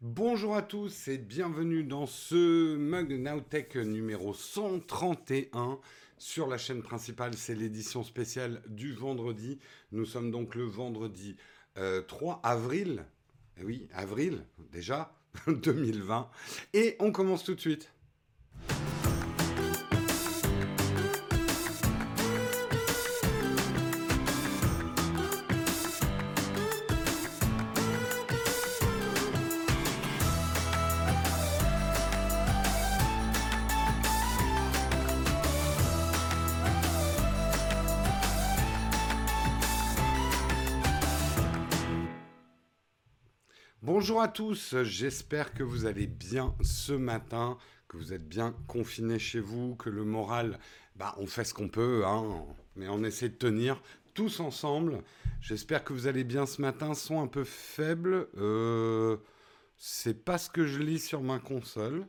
Bonjour à tous et bienvenue dans ce Mug Nowtech numéro 131 sur la chaîne principale. C'est l'édition spéciale du vendredi. Nous sommes donc le vendredi 3 euh, avril. Eh oui, avril déjà 2020. Et on commence tout de suite. Bonjour à tous, j'espère que vous allez bien ce matin, que vous êtes bien confinés chez vous, que le moral, bah, on fait ce qu'on peut, hein, mais on essaie de tenir tous ensemble. J'espère que vous allez bien ce matin, son un peu faible. Euh, c'est pas ce que je lis sur ma console.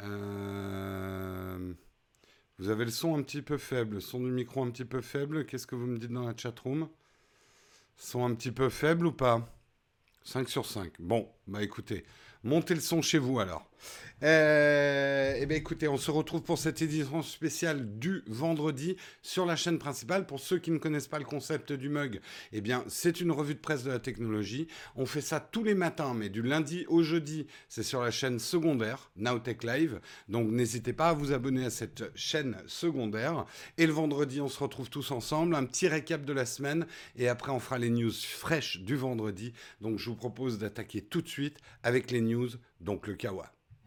Euh, vous avez le son un petit peu faible, le son du micro un petit peu faible. Qu'est-ce que vous me dites dans la chatroom? Son un petit peu faible ou pas? 5 sur 5. Bon, bah écoutez, montez le son chez vous alors. Euh, eh bien écoutez, on se retrouve pour cette édition spéciale du vendredi sur la chaîne principale. Pour ceux qui ne connaissent pas le concept du mug, eh bien c'est une revue de presse de la technologie. On fait ça tous les matins, mais du lundi au jeudi, c'est sur la chaîne secondaire, Nowtech Live. Donc n'hésitez pas à vous abonner à cette chaîne secondaire. Et le vendredi, on se retrouve tous ensemble, un petit récap de la semaine, et après on fera les news fraîches du vendredi. Donc je vous propose d'attaquer tout de suite avec les news, donc le Kawa.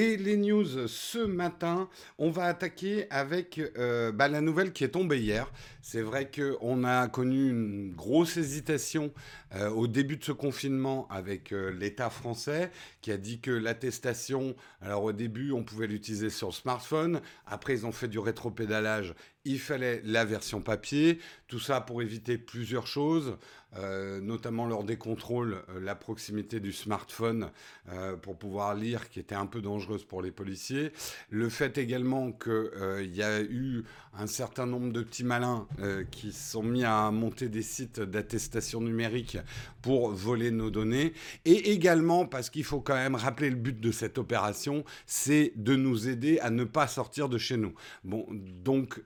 Et les news ce matin, on va attaquer avec euh, bah, la nouvelle qui est tombée hier. C'est vrai qu'on a connu une grosse hésitation euh, au début de ce confinement avec euh, l'État français qui a dit que l'attestation, alors au début on pouvait l'utiliser sur smartphone, après ils ont fait du rétropédalage, il fallait la version papier, tout ça pour éviter plusieurs choses. Euh, notamment lors des contrôles, euh, la proximité du smartphone euh, pour pouvoir lire, qui était un peu dangereuse pour les policiers. Le fait également qu'il y a eu un certain nombre de petits malins qui se sont mis à monter des sites d'attestation numérique pour voler nos données. Et également parce qu'il faut quand même rappeler le but de cette opération, c'est de nous aider à ne pas sortir de chez nous. Bon, donc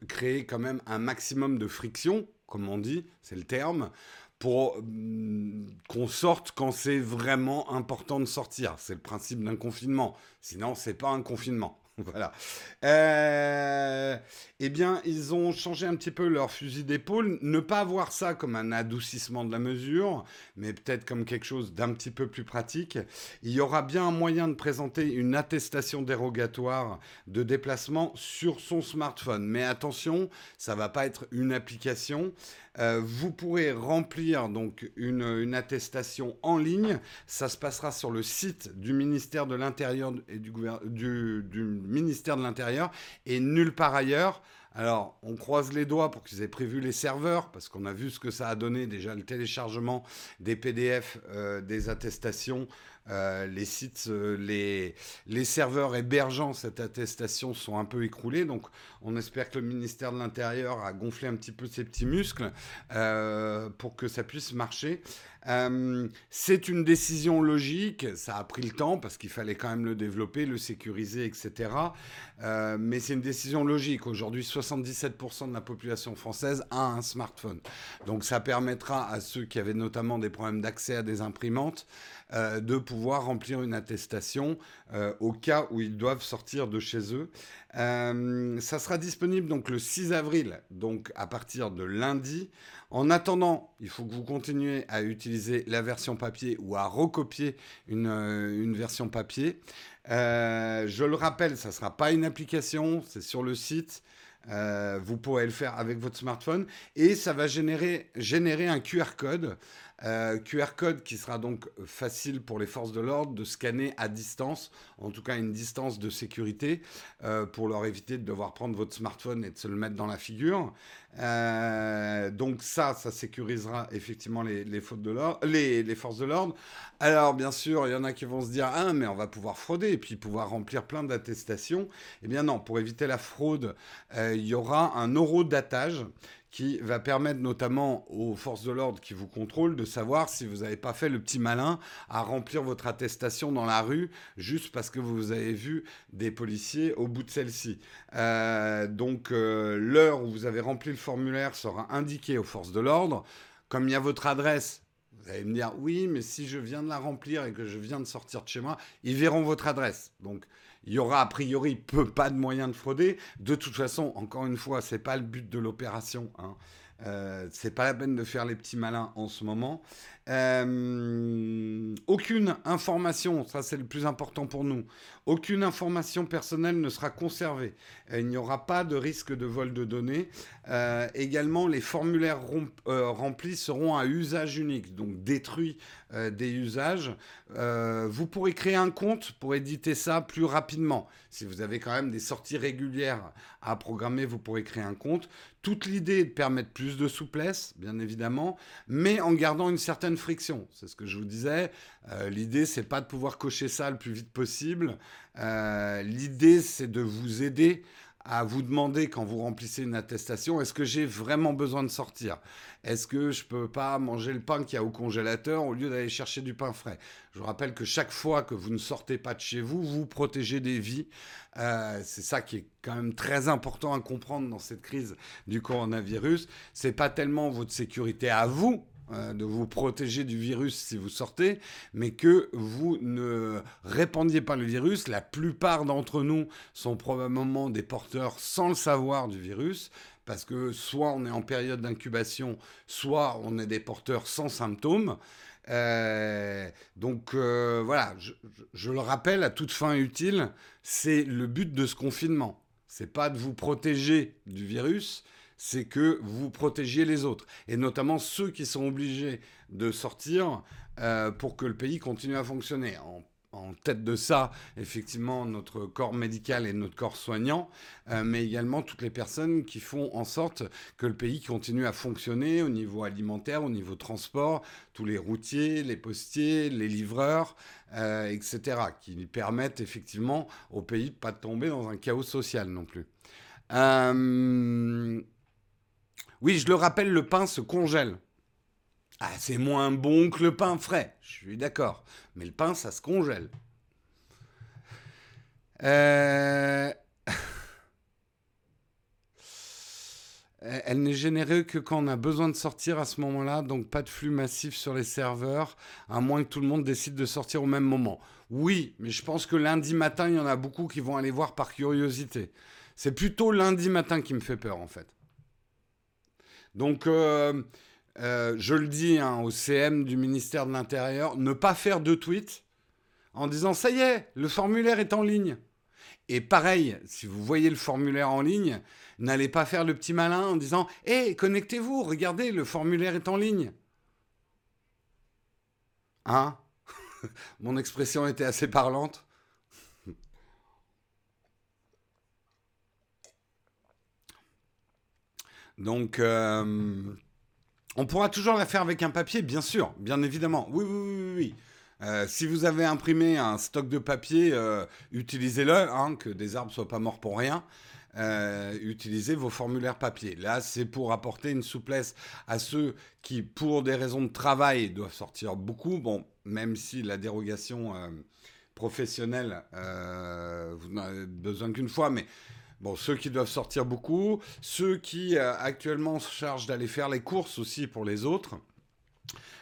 quand même un maximum de friction, comme on dit, c'est le terme, pour mm, qu'on sorte quand c'est vraiment important de sortir. C'est le principe d'un confinement. Sinon, c'est pas un confinement. voilà. Euh, eh bien, ils ont changé un petit peu leur fusil d'épaule. Ne pas voir ça comme un adoucissement de la mesure, mais peut-être comme quelque chose d'un petit peu plus pratique. Il y aura bien un moyen de présenter une attestation dérogatoire de déplacement sur son smartphone. Mais attention, ça va pas être une application. Euh, vous pourrez remplir donc une, une, attestation en ligne. Ça se passera sur le site du ministère de l'Intérieur et du, ministère de l'Intérieur et nulle part ailleurs. Alors, on croise les doigts pour qu'ils aient prévu les serveurs, parce qu'on a vu ce que ça a donné déjà le téléchargement des PDF, euh, des attestations, euh, les sites, euh, les, serveurs hébergeant cette attestation sont un peu écroulés. Donc, on espère que le ministère de l'Intérieur a gonflé un petit peu ses petits muscles pour que ça puisse marcher. Euh, c'est une décision logique, ça a pris le temps parce qu'il fallait quand même le développer, le sécuriser, etc. Euh, mais c'est une décision logique. Aujourd'hui, 77% de la population française a un smartphone. Donc ça permettra à ceux qui avaient notamment des problèmes d'accès à des imprimantes euh, de pouvoir remplir une attestation au cas où ils doivent sortir de chez eux. ça sera disponible donc le 6 avril, donc à partir de lundi. En attendant, il faut que vous continuez à utiliser la version papier ou à recopier une, euh, version papier. Euh, je le rappelle, ça ne sera pas une application, c'est sur le site. Euh, vous pourrez le faire avec votre smartphone et ça va générer un QR code Euh, QR code qui sera donc facile pour les forces de l'ordre de scanner à distance, en tout cas une distance de sécurité, euh, pour leur éviter de devoir prendre votre smartphone et de se le mettre dans la figure. Euh, donc ça, ça sécurisera effectivement les, les forces de l'ordre. Alors bien sûr, il y en a qui vont se dire ah mais on va pouvoir frauder et puis pouvoir remplir plein d'attestations. Eh bien non, pour éviter la fraude, il y aura un euro datage qui va permettre notamment aux forces de l'ordre qui vous contrôlent de savoir si vous n'avez pas fait le petit malin à remplir votre attestation dans la rue juste parce que vous avez vu des policiers au bout de celle-ci. Euh, donc euh, l'heure où vous avez rempli le formulaire sera indiquée aux forces de l'ordre. Comme il y a votre adresse, vous allez me dire oui, mais si je viens de la remplir et que je viens de sortir de chez moi, ils verront votre adresse. Donc il y aura a priori peu pas de moyens de frauder. De toute façon, encore une fois, c'est pas le but de l'opération. Hein. Euh, c'est pas la peine de faire les petits malins en ce moment. Euh, aucune information, ça c'est le plus important pour nous, aucune information personnelle ne sera conservée. Euh, il n'y aura pas de risque de vol de données. Euh, également, les formulaires remplis seront à usage unique, donc détruits des usages. vous pourrez créer un compte pour éditer ça plus rapidement. Si vous avez quand même des sorties régulières à programmer, vous pourrez créer un compte. Toute l'idée est de permettre plus de souplesse, bien évidemment, mais en gardant une certaine friction. C'est ce que je vous disais. Euh, l'idée, c'est pas de pouvoir cocher ça le plus vite possible. Euh, l'idée, c'est de vous aider à vous demander quand vous remplissez une attestation, est-ce que j'ai vraiment besoin de sortir? Est-ce que je peux pas manger le pain qu'il y a au congélateur au lieu d'aller chercher du pain frais? Je vous rappelle que chaque fois que vous ne sortez pas de chez vous, vous protégez des vies. Euh, c'est ça qui est quand même très important à comprendre dans cette crise du coronavirus. C'est pas tellement votre sécurité à vous euh, de vous protéger du virus si vous sortez, mais que vous ne répandiez pas le virus. La plupart d'entre nous sont probablement des porteurs sans le savoir du virus, parce que soit on est en période d'incubation, soit on est des porteurs sans symptômes. Euh, donc euh, voilà, je, le rappelle à toute fin utile, c'est le but de ce confinement. C'est pas de vous protéger du virus, c'est que vous protégiez les autres, et notamment ceux qui sont obligés de sortir euh, pour que le pays continue à fonctionner. En, tête de ça, effectivement, notre corps médical et notre corps soignant, euh, mais également toutes les personnes qui font en sorte que le pays continue à fonctionner au niveau alimentaire, au niveau transport, tous les routiers, les postiers, les livreurs, euh, etc., qui permettent effectivement au pays de pas tomber dans un chaos social non plus. Oui, je le rappelle, le pain se congèle. Ah, c'est moins bon que le pain frais, je suis d'accord. Mais le pain, ça se congèle. Euh, elle n'est générée que quand on a besoin de sortir à ce moment-là, donc pas de flux massif sur les serveurs, à moins que tout le monde décide de sortir au même moment. Oui, mais je pense que lundi matin, il y en a beaucoup qui vont aller voir par curiosité. C'est plutôt lundi matin qui me fait peur, en fait. Donc, euh, euh, je le dis hein, au CM du ministère de l'Intérieur, ne pas faire de tweets en disant ça y est, le formulaire est en ligne. Et pareil, si vous voyez le formulaire en ligne, n'allez pas faire le petit malin en disant Hé, connectez-vous, regardez, le formulaire est en ligne. Hein? Mon expression était assez parlante. Donc, euh, on pourra toujours la faire avec un papier, bien sûr, bien évidemment. Oui, oui, oui, oui. Euh, si vous avez imprimé un stock de papier, euh, utilisez-le, hein, que des arbres soient pas morts pour rien. utilisez vos formulaires papier. Là, c'est pour apporter une souplesse à ceux qui, pour des raisons de travail, doivent sortir beaucoup. Bon, même si la dérogation professionnelle, vous n'avez besoin qu'une fois, mais Bon, ceux qui doivent sortir beaucoup, ceux qui euh, actuellement se chargent d'aller faire les courses aussi pour les autres.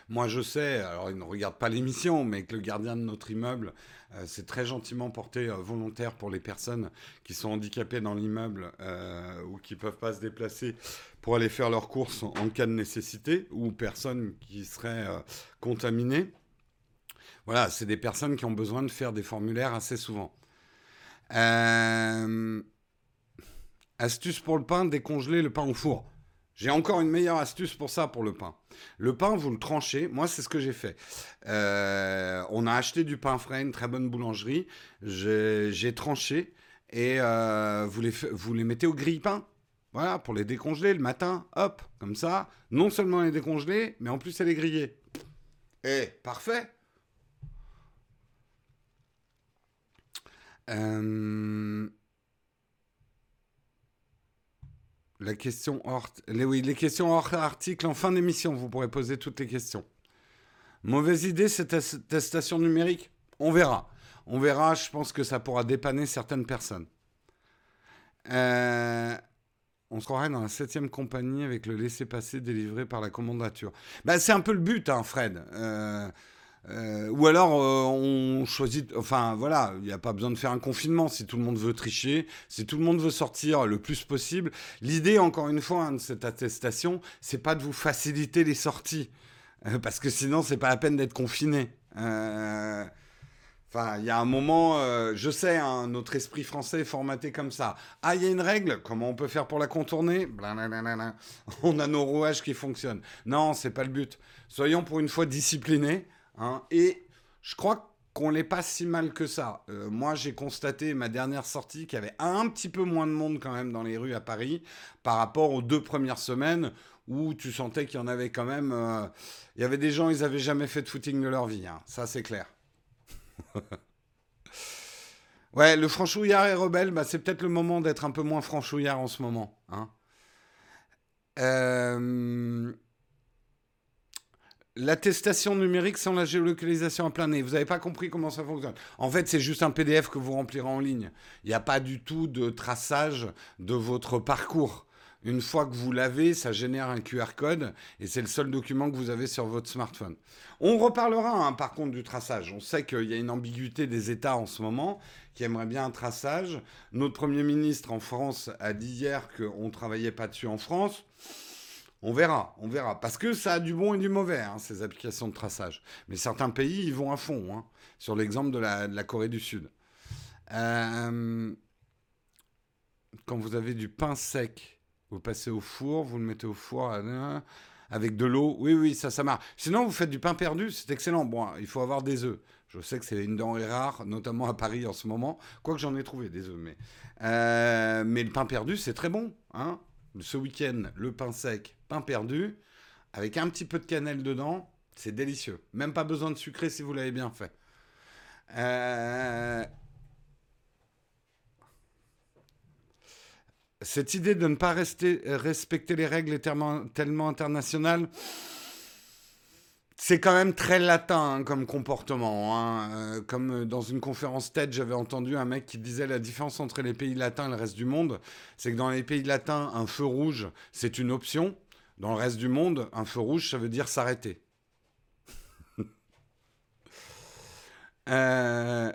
Moi, je sais, alors ils ne regardent pas l'émission, mais que le gardien de notre immeuble euh, s'est très gentiment porté euh, volontaire pour les personnes qui sont handicapées dans l'immeuble ou qui ne peuvent pas se déplacer pour aller faire leurs courses en, cas de nécessité, ou personnes qui seraient contaminées. Voilà, c'est des personnes qui ont besoin de faire des formulaires assez souvent. Euh, Astuce pour le pain, décongeler le pain au four. J'ai encore une meilleure astuce pour ça, pour le pain. Le pain, vous le tranchez. Moi, c'est ce que j'ai fait. Euh, on a acheté du pain frais, une très bonne boulangerie. J'ai tranché et euh, vous, les, mettez au grille-pain. Voilà, pour les décongeler le matin. Hop, comme ça. Non seulement les décongeler, mais en plus, elle est grillée. Eh, parfait. Euh... Hors... Les, oui, les questions hors article en fin d'émission, vous pourrez poser toutes les questions. Mauvaise idée, cette attestation numérique? On verra. On verra, je pense que ça pourra dépanner certaines personnes. Euh, on se croirait dans la septième compagnie avec le laissez-passer délivré par la commandature. Ben, c'est un peu le but, hein, Fred. Euh, euh, ou alors euh, on choisit, enfin voilà, il n'y a pas besoin de faire un confinement si tout le monde veut tricher, si tout le monde veut sortir le plus possible. L'idée, encore une fois, hein, de cette attestation, c'est pas de vous faciliter les sorties, euh, parce que sinon c'est pas la peine d'être confiné. Enfin, il y a un moment, je sais, hein, notre esprit français est formaté comme ça. Ah, il y a une règle, comment on peut faire pour la contourner? On a nos rouages qui fonctionnent. Non, c'est pas le but. Soyons pour une fois disciplinés. Hein. et je crois qu'on n'est pas si mal que ça. Euh, moi, j'ai constaté ma dernière sortie qu'il y avait un petit peu moins de monde quand même dans les rues à Paris par rapport aux deux premières semaines où tu sentais qu'il y en avait quand même. Euh, il y avait des gens, ils n'avaient jamais fait de footing de leur vie. Hein. Ça, c'est clair. ouais, le franchouillard est rebelle. Bah, c'est peut-être le moment d'être un peu moins franchouillard en ce moment. Hein. Euh, L'attestation numérique sans la géolocalisation à plein nez. Vous n'avez pas compris comment ça fonctionne. En fait, c'est juste un PDF que vous remplirez en ligne. Il n'y a pas du tout de traçage de votre parcours. Une fois que vous l'avez, ça génère un QR code et c'est le seul document que vous avez sur votre smartphone. On reparlera hein, par contre du traçage. On sait qu'il y a une ambiguïté des États en ce moment qui aimeraient bien un traçage. Notre Premier ministre en France a dit hier qu'on ne travaillait pas dessus en France. On verra, on verra. Parce que ça a du bon et du mauvais, hein, ces applications de traçage. Mais certains pays, ils vont à fond, hein, sur l'exemple de la, Corée du Sud. Euh, quand vous avez du pain sec, vous passez au four, vous le mettez au four avec de l'eau. Oui, oui, ça, ça marche. Sinon, vous faites du pain perdu, c'est excellent. Bon, il faut avoir des œufs. Je sais que c'est une denrée rare, notamment à Paris en ce moment. Quoique j'en ai trouvé des œufs, mais... Euh, mais le pain perdu, c'est très bon. Hein ce week-end, le pain sec, pain perdu, avec un petit peu de cannelle dedans, c'est délicieux. Même pas besoin de sucrer si vous l'avez bien fait. Euh, cette idée de ne pas rester, respecter les règles est tellement internationale, c'est quand même très latin hein, comme comportement. Hein. Euh, comme dans une conférence TED, j'avais entendu un mec qui disait la différence entre les pays latins et le reste du monde, c'est que dans les pays latins, un feu rouge, c'est une option. Dans le reste du monde, un feu rouge, ça veut dire s'arrêter. euh,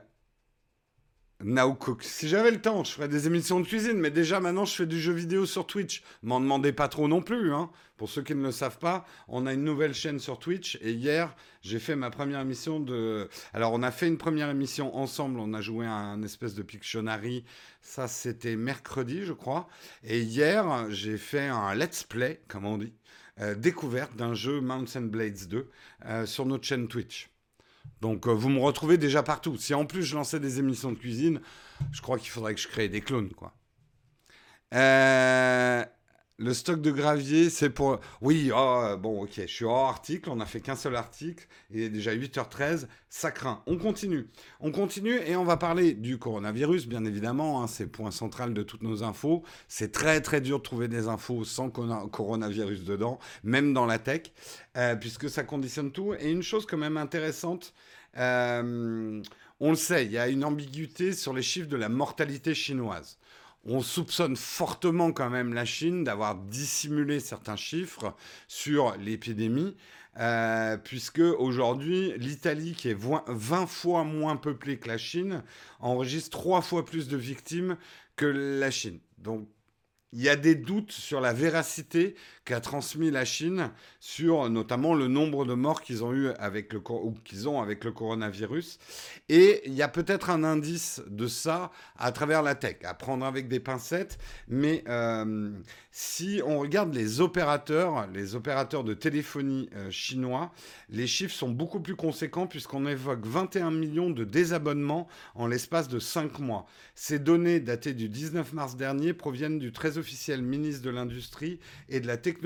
Now Cook. Si j'avais le temps, je ferais des émissions de cuisine, mais déjà maintenant je fais du jeu vidéo sur Twitch. M'en demandez pas trop non plus. Hein. Pour ceux qui ne le savent pas, on a une nouvelle chaîne sur Twitch et hier j'ai fait ma première émission de. Alors on a fait une première émission ensemble, on a joué à un espèce de Pictionary. Ça c'était mercredi, je crois. Et hier j'ai fait un let's play, comme on dit, euh, découverte d'un jeu Mountain Blades 2 euh, sur notre chaîne Twitch. Donc euh, vous me retrouvez déjà partout. Si en plus je lançais des émissions de cuisine, je crois qu'il faudrait que je crée des clones, quoi. Euh, le stock de gravier, c'est pour... Oui, oh, bon, ok, je suis hors article, on n'a fait qu'un seul article, il est déjà 8h13, ça craint. On continue. On continue et on va parler du coronavirus, bien évidemment, hein, c'est point central de toutes nos infos. C'est très très dur de trouver des infos sans coronavirus dedans, même dans la tech, euh, puisque ça conditionne tout. Et une chose quand même intéressante, euh, on le sait, il y a une ambiguïté sur les chiffres de la mortalité chinoise on soupçonne fortement quand même la Chine d'avoir dissimulé certains chiffres sur l'épidémie, euh, puisque aujourd'hui, l'Italie, qui est 20 fois moins peuplée que la Chine, enregistre trois fois plus de victimes que la Chine. Donc, il y a des doutes sur la véracité qu'a transmis la Chine sur notamment le nombre de morts qu'ils ont eu avec le ou qu'ils ont avec le coronavirus. Et il y a peut-être un indice de ça à travers la tech à prendre avec des pincettes. Mais euh, si on regarde les opérateurs les opérateurs de téléphonie euh, chinois les chiffres sont beaucoup plus conséquents puisqu'on évoque 21 millions de désabonnements en l'espace de 5 mois. Ces données datées du 19 mars dernier proviennent du très officiel ministre de l'industrie et de la technologie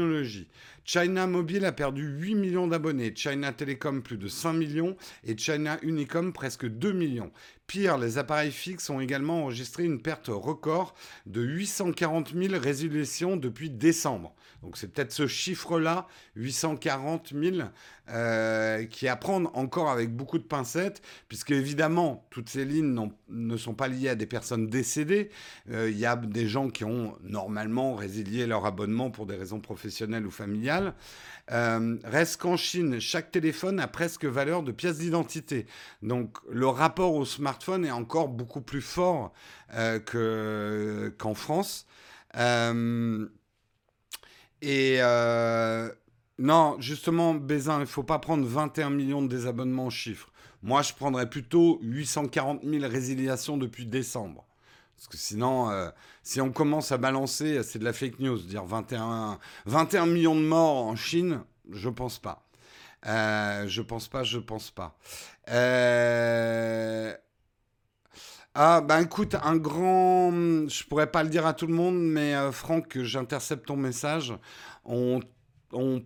China Mobile a perdu 8 millions d'abonnés, China Telecom plus de 5 millions et China Unicom presque 2 millions. Pire, les appareils fixes ont également enregistré une perte record de 840 000 résolutions depuis décembre. Donc c'est peut-être ce chiffre-là, 840 000, euh, qui à prendre encore avec beaucoup de pincettes, puisque évidemment, toutes ces lignes ne sont pas liées à des personnes décédées. Euh, il y a des gens qui ont normalement résilié leur abonnement pour des raisons professionnelles ou familiales. Euh, reste qu'en Chine, chaque téléphone a presque valeur de pièce d'identité. Donc le rapport au smartphone est encore beaucoup plus fort qu'en France. Et euh, non, justement, Bézin, il ne faut pas prendre 21 millions de désabonnements en chiffres. Moi, je prendrais plutôt 840 000 résiliations depuis décembre. Parce que sinon, euh, si on commence à balancer, c'est de la fake news. Dire 21, 21 millions de morts en Chine, je pense pas. Euh, je pense pas, je pense pas. Euh, ah, ben écoute, un grand. Je pourrais pas le dire à tout le monde, mais euh, Franck, j'intercepte ton message. On,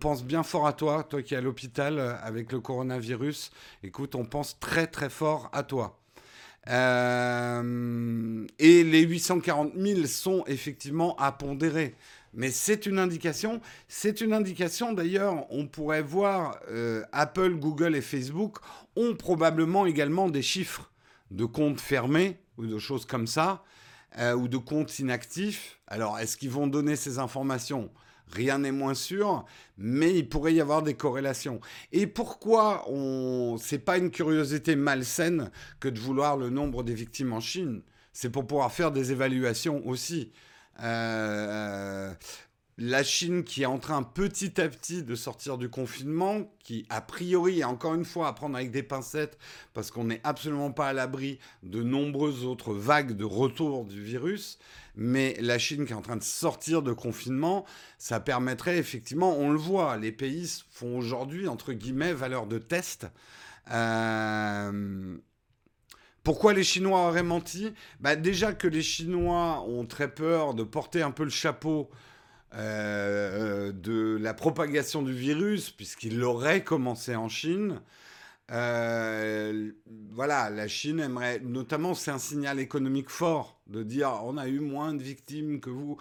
pense bien fort à toi, toi qui es à l'hôpital avec le coronavirus. Écoute, on pense très très fort à toi. Euh, et les 840 000 sont effectivement à pondérer. Mais c'est une indication. C'est une indication d'ailleurs, on pourrait voir Apple, Google et Facebook ont probablement également des chiffres de comptes fermés ou de choses comme ça, euh, ou de comptes inactifs. Alors, est-ce qu'ils vont donner ces informations? Rien n'est moins sûr, mais il pourrait y avoir des corrélations. Et pourquoi on... c'est pas une curiosité malsaine que de vouloir le nombre des victimes en Chine? C'est pour pouvoir faire des évaluations aussi. Euh, la Chine qui est en train petit à petit de sortir du confinement, qui a priori, encore une fois, à prendre avec des pincettes, parce qu'on n'est absolument pas à l'abri de nombreuses autres vagues de retour du virus, mais la Chine qui est en train de sortir de confinement, ça permettrait effectivement, on le voit, les pays font aujourd'hui, entre guillemets, valeur de test. Euh, pourquoi les Chinois auraient menti? Bah Déjà que les Chinois ont très peur de porter un peu le chapeau euh, de la propagation du virus, puisqu'il aurait commencé en Chine. Euh, voilà, la Chine aimerait, notamment, c'est un signal économique fort de dire on a eu moins de victimes que vous.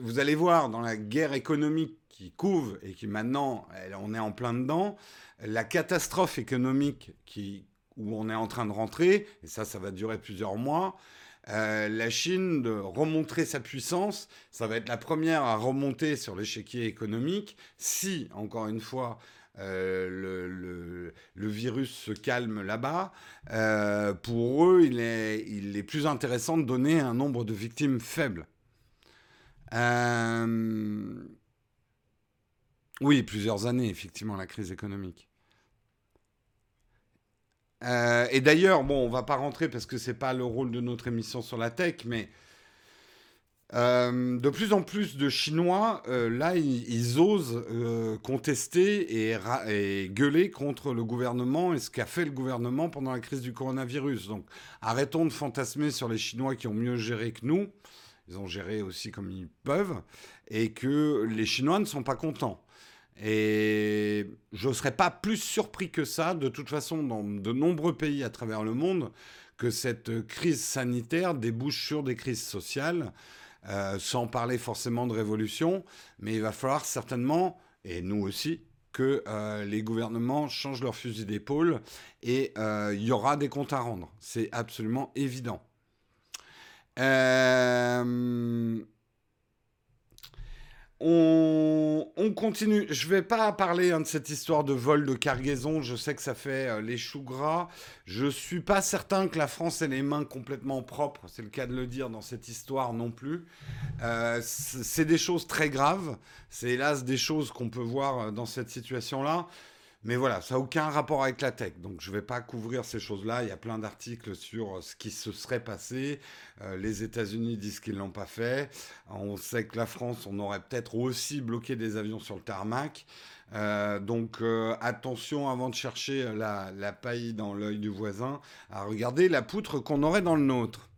Vous allez voir, dans la guerre économique qui couve et qui maintenant, on est en plein dedans, la catastrophe économique qui, où on est en train de rentrer, et ça, ça va durer plusieurs mois, euh, la Chine de remontrer sa puissance, ça va être la première à remonter sur l'échiquier économique si, encore une fois, euh, le, virus se calme là-bas. Euh, pour eux, il est, il est plus intéressant de donner un nombre de victimes faible. Oui, plusieurs années, effectivement, la crise économique. Euh, et d'ailleurs, bon, on va pas rentrer parce que c'est pas le rôle de notre émission sur la tech, mais euh, de plus en plus de Chinois, euh, là, ils, osent contester et, et, gueuler contre le gouvernement et ce qu'a fait le gouvernement pendant la crise du coronavirus. Donc, arrêtons de fantasmer sur les Chinois qui ont mieux géré que nous. Ils ont géré aussi comme ils peuvent et que les Chinois ne sont pas contents. Et je ne serais pas plus surpris que ça, de toute façon, dans de nombreux pays à travers le monde, que cette crise sanitaire débouche sur des crises sociales, euh, sans parler forcément de révolution. Mais il va falloir certainement, et nous aussi, que euh, les gouvernements changent leur fusil d'épaule et euh, il y aura des comptes à rendre. C'est absolument évident. On, on, continue. Je vais pas parler hein, de cette histoire de vol de cargaison. Je sais que ça fait euh, les choux gras. Je suis pas certain que la France ait les mains complètement propres. C'est le cas de le dire dans cette histoire non plus. Euh, c'est des choses très graves. C'est hélas des choses qu'on peut voir euh, dans cette situation-là. Mais voilà, ça n'a aucun rapport avec la tech. Donc je ne vais pas couvrir ces choses-là. Il y a plein d'articles sur euh, ce qui se serait passé. Euh, les États-Unis disent qu'ils ne l'ont pas fait. On sait que la France, on aurait peut-être aussi bloqué des avions sur le tarmac. Euh, donc attention avant de chercher la, paille dans l'œil du voisin, à regarder la poutre qu'on aurait dans le nôtre,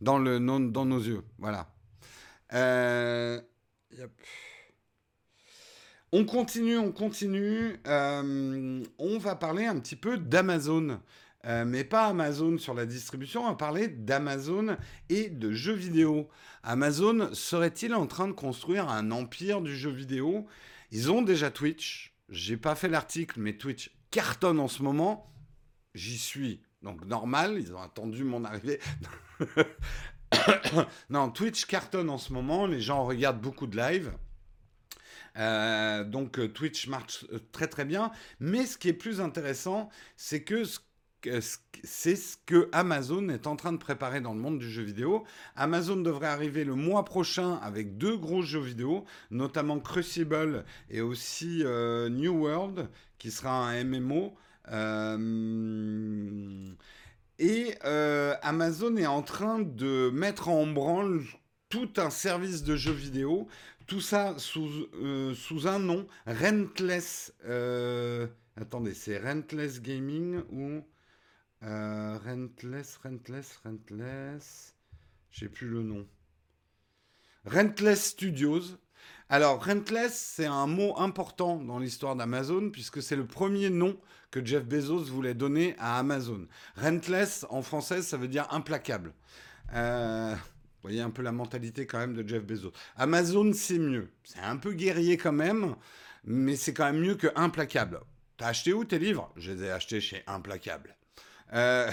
dans, dans nos yeux. Voilà. Yep. On continue, on continue. Euh, on va parler un petit peu d'Amazon. Euh, mais pas Amazon sur la distribution, on va parler d'Amazon et de jeux vidéo. Amazon serait-il en train de construire un empire du jeu vidéo? Ils ont déjà Twitch. J'ai pas fait l'article, mais Twitch cartonne en ce moment. J'y suis. Donc normal, ils ont attendu mon arrivée. non, Twitch cartonne en ce moment. Les gens regardent beaucoup de live. Euh, donc euh, Twitch marche euh, très très bien. Mais ce qui est plus intéressant, c'est que c'est ce que Amazon est en train de préparer dans le monde du jeu vidéo. Amazon devrait arriver le mois prochain avec deux gros jeux vidéo, notamment Crucible et aussi New World, qui sera un MMO. et Amazon est en train de mettre en branle tout un service de jeux vidéo tout ça sous, euh, sous un nom, Rentless. Euh, attendez, c'est Rentless Gaming ou euh, Rentless, Rentless, Rentless. J'ai plus le nom. Rentless Studios. Alors, Rentless, c'est un mot important dans l'histoire d'Amazon, puisque c'est le premier nom que Jeff Bezos voulait donner à Amazon. Rentless, en français, ça veut dire implacable. Vous voyez un peu la mentalité quand même de Jeff Bezos. Amazon, c'est mieux. C'est un peu guerrier quand même, mais c'est quand même mieux que Implacable. T'as acheté où tes livres? Je les ai achetés chez Implacable. Euh...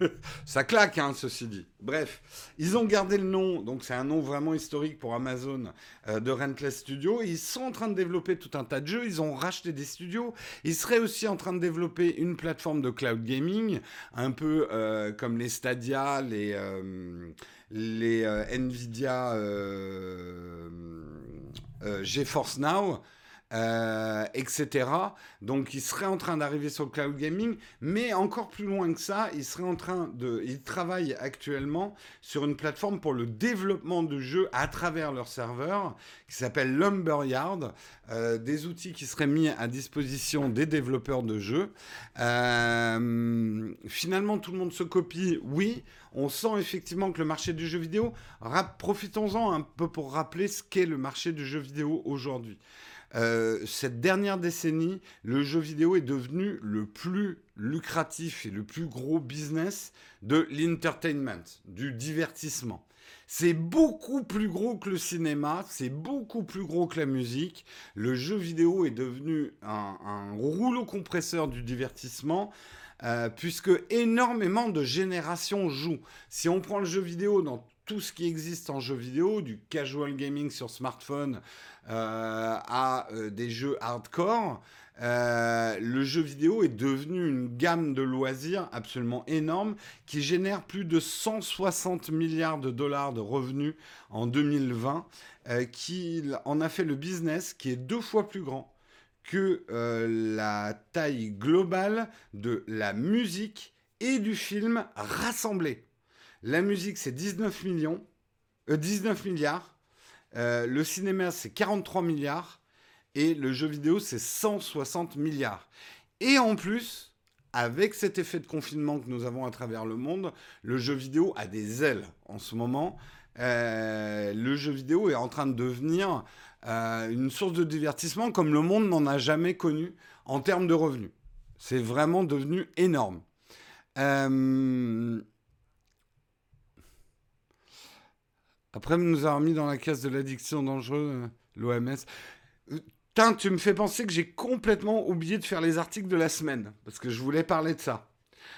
ça claque, hein, ceci dit. Bref, ils ont gardé le nom, donc c'est un nom vraiment historique pour Amazon euh, de Rentless Studio. Ils sont en train de développer tout un tas de jeux. Ils ont racheté des studios. Ils seraient aussi en train de développer une plateforme de cloud gaming, un peu euh, comme les Stadia, les, les Nvidia GeForce Now. Euh, etc. Donc, il serait en train d'arriver sur le cloud gaming, mais encore plus loin que ça, il serait en train de, il travaille actuellement sur une plateforme pour le développement de jeux à travers leur serveur, qui s'appelle Lumberyard, euh, des outils qui seraient mis à disposition des développeurs de jeux. Euh, finalement, tout le monde se copie, oui. On sent effectivement que le marché du jeu vidéo, profitons-en un peu pour rappeler ce qu'est le marché du jeu vidéo aujourd'hui. Euh, cette dernière décennie, le jeu vidéo est devenu le plus lucratif et le plus gros business de l'entertainment, du divertissement. C'est beaucoup plus gros que le cinéma, c'est beaucoup plus gros que la musique. Le jeu vidéo est devenu un, rouleau compresseur du divertissement. Euh, puisque énormément de générations jouent. Si on prend le jeu vidéo dans tout ce qui existe en jeu vidéo, du casual gaming sur smartphone euh, à euh, des jeux hardcore, euh, le jeu vidéo est devenu une gamme de loisirs absolument énorme qui génère plus de 160 milliards de dollars de revenus en 2020, qui en a fait le business qui est deux fois plus grand que la taille globale de la musique et du film rassemblés. La musique, c'est 19 millions, 19 milliards. Euh, le cinéma, c'est 43 milliards. Et le jeu vidéo, c'est 160 milliards. Et en plus, avec cet effet de confinement que nous avons à travers le monde, le jeu vidéo a des ailes en ce moment. Euh, le jeu vidéo est en train de devenir euh, une source de divertissement comme le monde n'en a jamais connu en termes de revenus. C'est vraiment devenu énorme. Après nous avoir mis dans la case de l'addiction dangereuse, l'OMS. tu me fais penser que j'ai complètement oublié de faire les articles de la semaine, parce que je voulais parler de ça.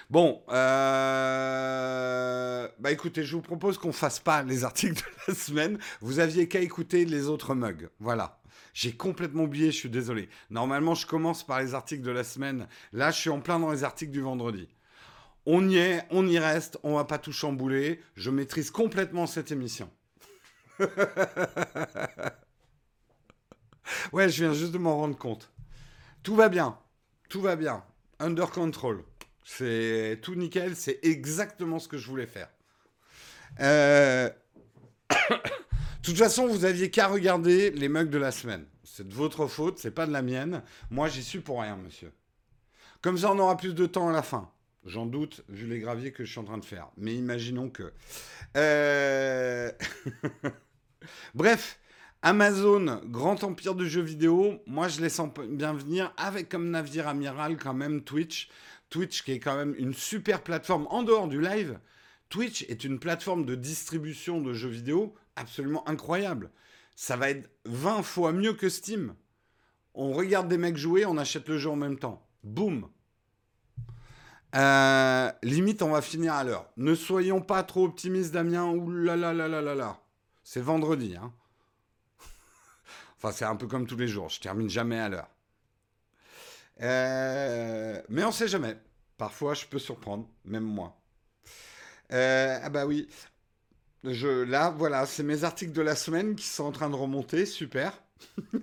Bon, euh, bah écoutez, je vous propose qu'on fasse pas les articles de la semaine. Vous aviez qu'à écouter les autres mugs. Voilà. J'ai complètement oublié, je suis désolé. Normalement, je commence par les articles de la semaine. Là, je suis en plein dans les articles du vendredi. On y est, on y reste, on va pas tout chambouler. Je maîtrise complètement cette émission. ouais, je viens juste de m'en rendre compte. Tout va bien, tout va bien. Under control. C'est tout nickel, c'est exactement ce que je voulais faire. Euh... De toute façon, vous aviez qu'à regarder les mugs de la semaine. C'est de votre faute, c'est pas de la mienne. Moi, j'y suis pour rien, monsieur. Comme ça, on aura plus de temps à la fin. J'en doute, vu les graviers que je suis en train de faire. Mais imaginons que. Euh... Bref, Amazon, grand empire de jeux vidéo. Moi, je les sens bien venir avec comme navire amiral quand même Twitch. Twitch qui est quand même une super plateforme en dehors du live. Twitch est une plateforme de distribution de jeux vidéo absolument incroyable. Ça va être 20 fois mieux que Steam. On regarde des mecs jouer, on achète le jeu en même temps. Boum. Euh, limite, on va finir à l'heure. Ne soyons pas trop optimistes, Damien. Ouh là là là là là là. C'est vendredi, hein. enfin, c'est un peu comme tous les jours. Je termine jamais à l'heure. Euh, mais on sait jamais. Parfois, je peux surprendre, même moi. Euh, ah bah oui. Je, là, voilà, c'est mes articles de la semaine qui sont en train de remonter. Super.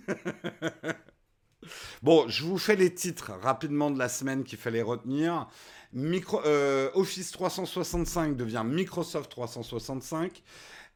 bon, je vous fais les titres rapidement de la semaine qu'il fallait retenir. Euh, Office 365 devient Microsoft 365.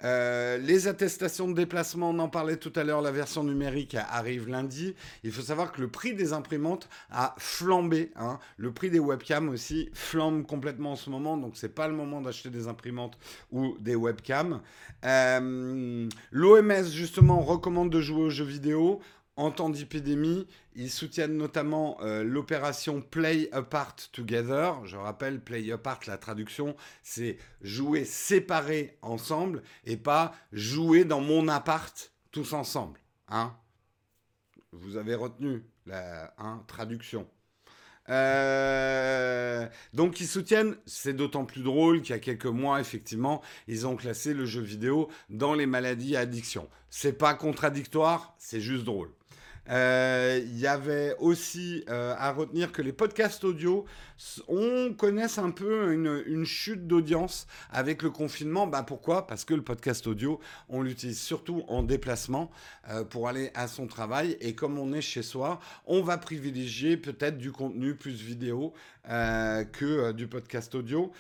Euh, les attestations de déplacement, on en parlait tout à l'heure, la version numérique arrive lundi. Il faut savoir que le prix des imprimantes a flambé. Hein. Le prix des webcams aussi flambe complètement en ce moment, donc c'est pas le moment d'acheter des imprimantes ou des webcams. Euh, L'OMS justement recommande de jouer aux jeux vidéo en temps d'épidémie. Ils soutiennent notamment euh, l'opération Play Apart Together. Je rappelle, Play Apart, la traduction, c'est jouer séparés ensemble et pas jouer dans mon appart tous ensemble. Hein Vous avez retenu la hein, traduction. Euh, donc ils soutiennent, c'est d'autant plus drôle qu'il y a quelques mois, effectivement, ils ont classé le jeu vidéo dans les maladies à addiction. C'est pas contradictoire, c'est juste drôle. Euh, il y avait aussi euh, à retenir que les podcasts audio, on connaisse un peu une, chute d'audience avec le confinement. Bah pourquoi? Parce que le podcast audio, on l'utilise surtout en déplacement euh, pour aller à son travail. Et comme on est chez soi, on va privilégier peut-être du contenu plus vidéo que du podcast audio.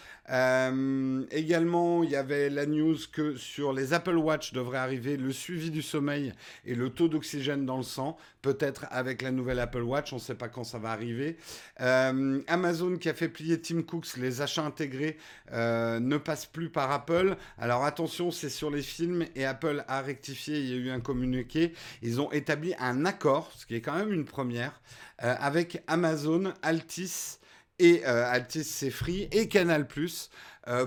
également, il y avait la news que sur les Apple Watch devrait arriver le suivi du sommeil et le taux d'oxygène dans le sang peut-être avec la nouvelle Apple Watch, on ne sait pas quand ça va arriver. Euh, Amazon qui a fait plier Tim Cooks, les achats intégrés euh, ne passent plus par Apple. Alors attention, c'est sur les films et Apple a rectifié, il y a eu un communiqué. Ils ont établi un accord, ce qui est quand même une première, euh, avec Amazon, Altis et Altis c'est free et Canal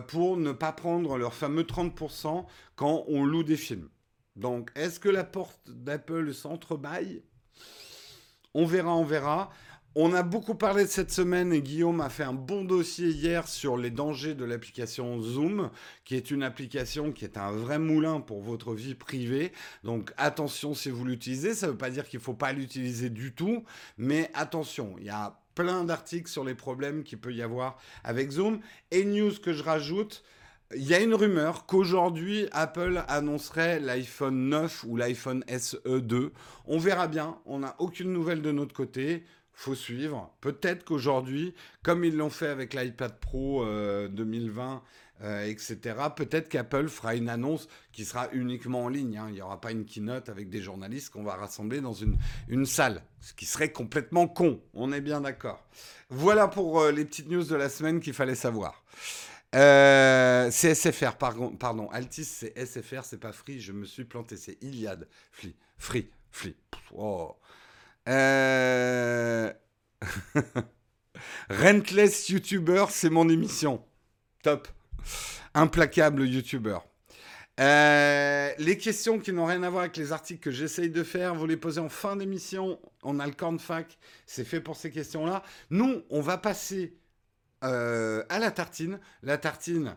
pour ne pas prendre leur fameux 30% quand on loue des films. Donc, est-ce que la porte d'Apple s'entrebâille on verra, on verra. On a beaucoup parlé de cette semaine et Guillaume a fait un bon dossier hier sur les dangers de l'application Zoom, qui est une application qui est un vrai moulin pour votre vie privée. Donc attention si vous l'utilisez, ça ne veut pas dire qu'il ne faut pas l'utiliser du tout, mais attention, il y a plein d'articles sur les problèmes qu'il peut y avoir avec Zoom. Et news que je rajoute, il y a une rumeur qu'aujourd'hui Apple annoncerait l'iPhone 9 ou l'iPhone SE 2. On verra bien, on n'a aucune nouvelle de notre côté. Faut suivre. Peut-être qu'aujourd'hui, comme ils l'ont fait avec l'iPad Pro 2020, euh, etc., peut-être qu'Apple fera une annonce qui sera uniquement en ligne. Hein. Il n'y aura pas une keynote avec des journalistes qu'on va rassembler dans une, salle, ce qui serait complètement con. On est bien d'accord. Voilà pour euh, les petites news de la semaine qu'il fallait savoir. Euh, c'est SFR, pardon, pardon. Altis, c'est SFR, c'est pas Free. Je me suis planté. C'est Iliad. Free, Free, Free. Oh. Euh... Rentless YouTuber, c'est mon émission. Top. Implacable YouTuber. Euh, les questions qui n'ont rien à voir avec les articles que j'essaye de faire, vous les posez en fin d'émission. On a le corn fac, c'est fait pour ces questions-là. Nous, on va passer euh, à la tartine. La tartine,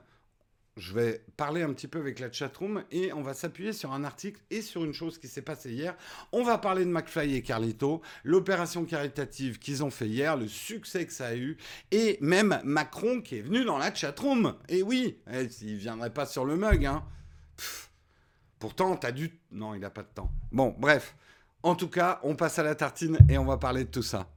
je vais parler un petit peu avec la chatroom et on va s'appuyer sur un article et sur une chose qui s'est passée hier. On va parler de McFly et Carlito, l'opération caritative qu'ils ont fait hier, le succès que ça a eu et même Macron qui est venu dans la chatroom. Et oui, il viendrait pas sur le mug, hein. pourtant, t'as dû. Non, il n'a pas de temps. Bon, bref. En tout cas, on passe à la tartine et on va parler de tout ça.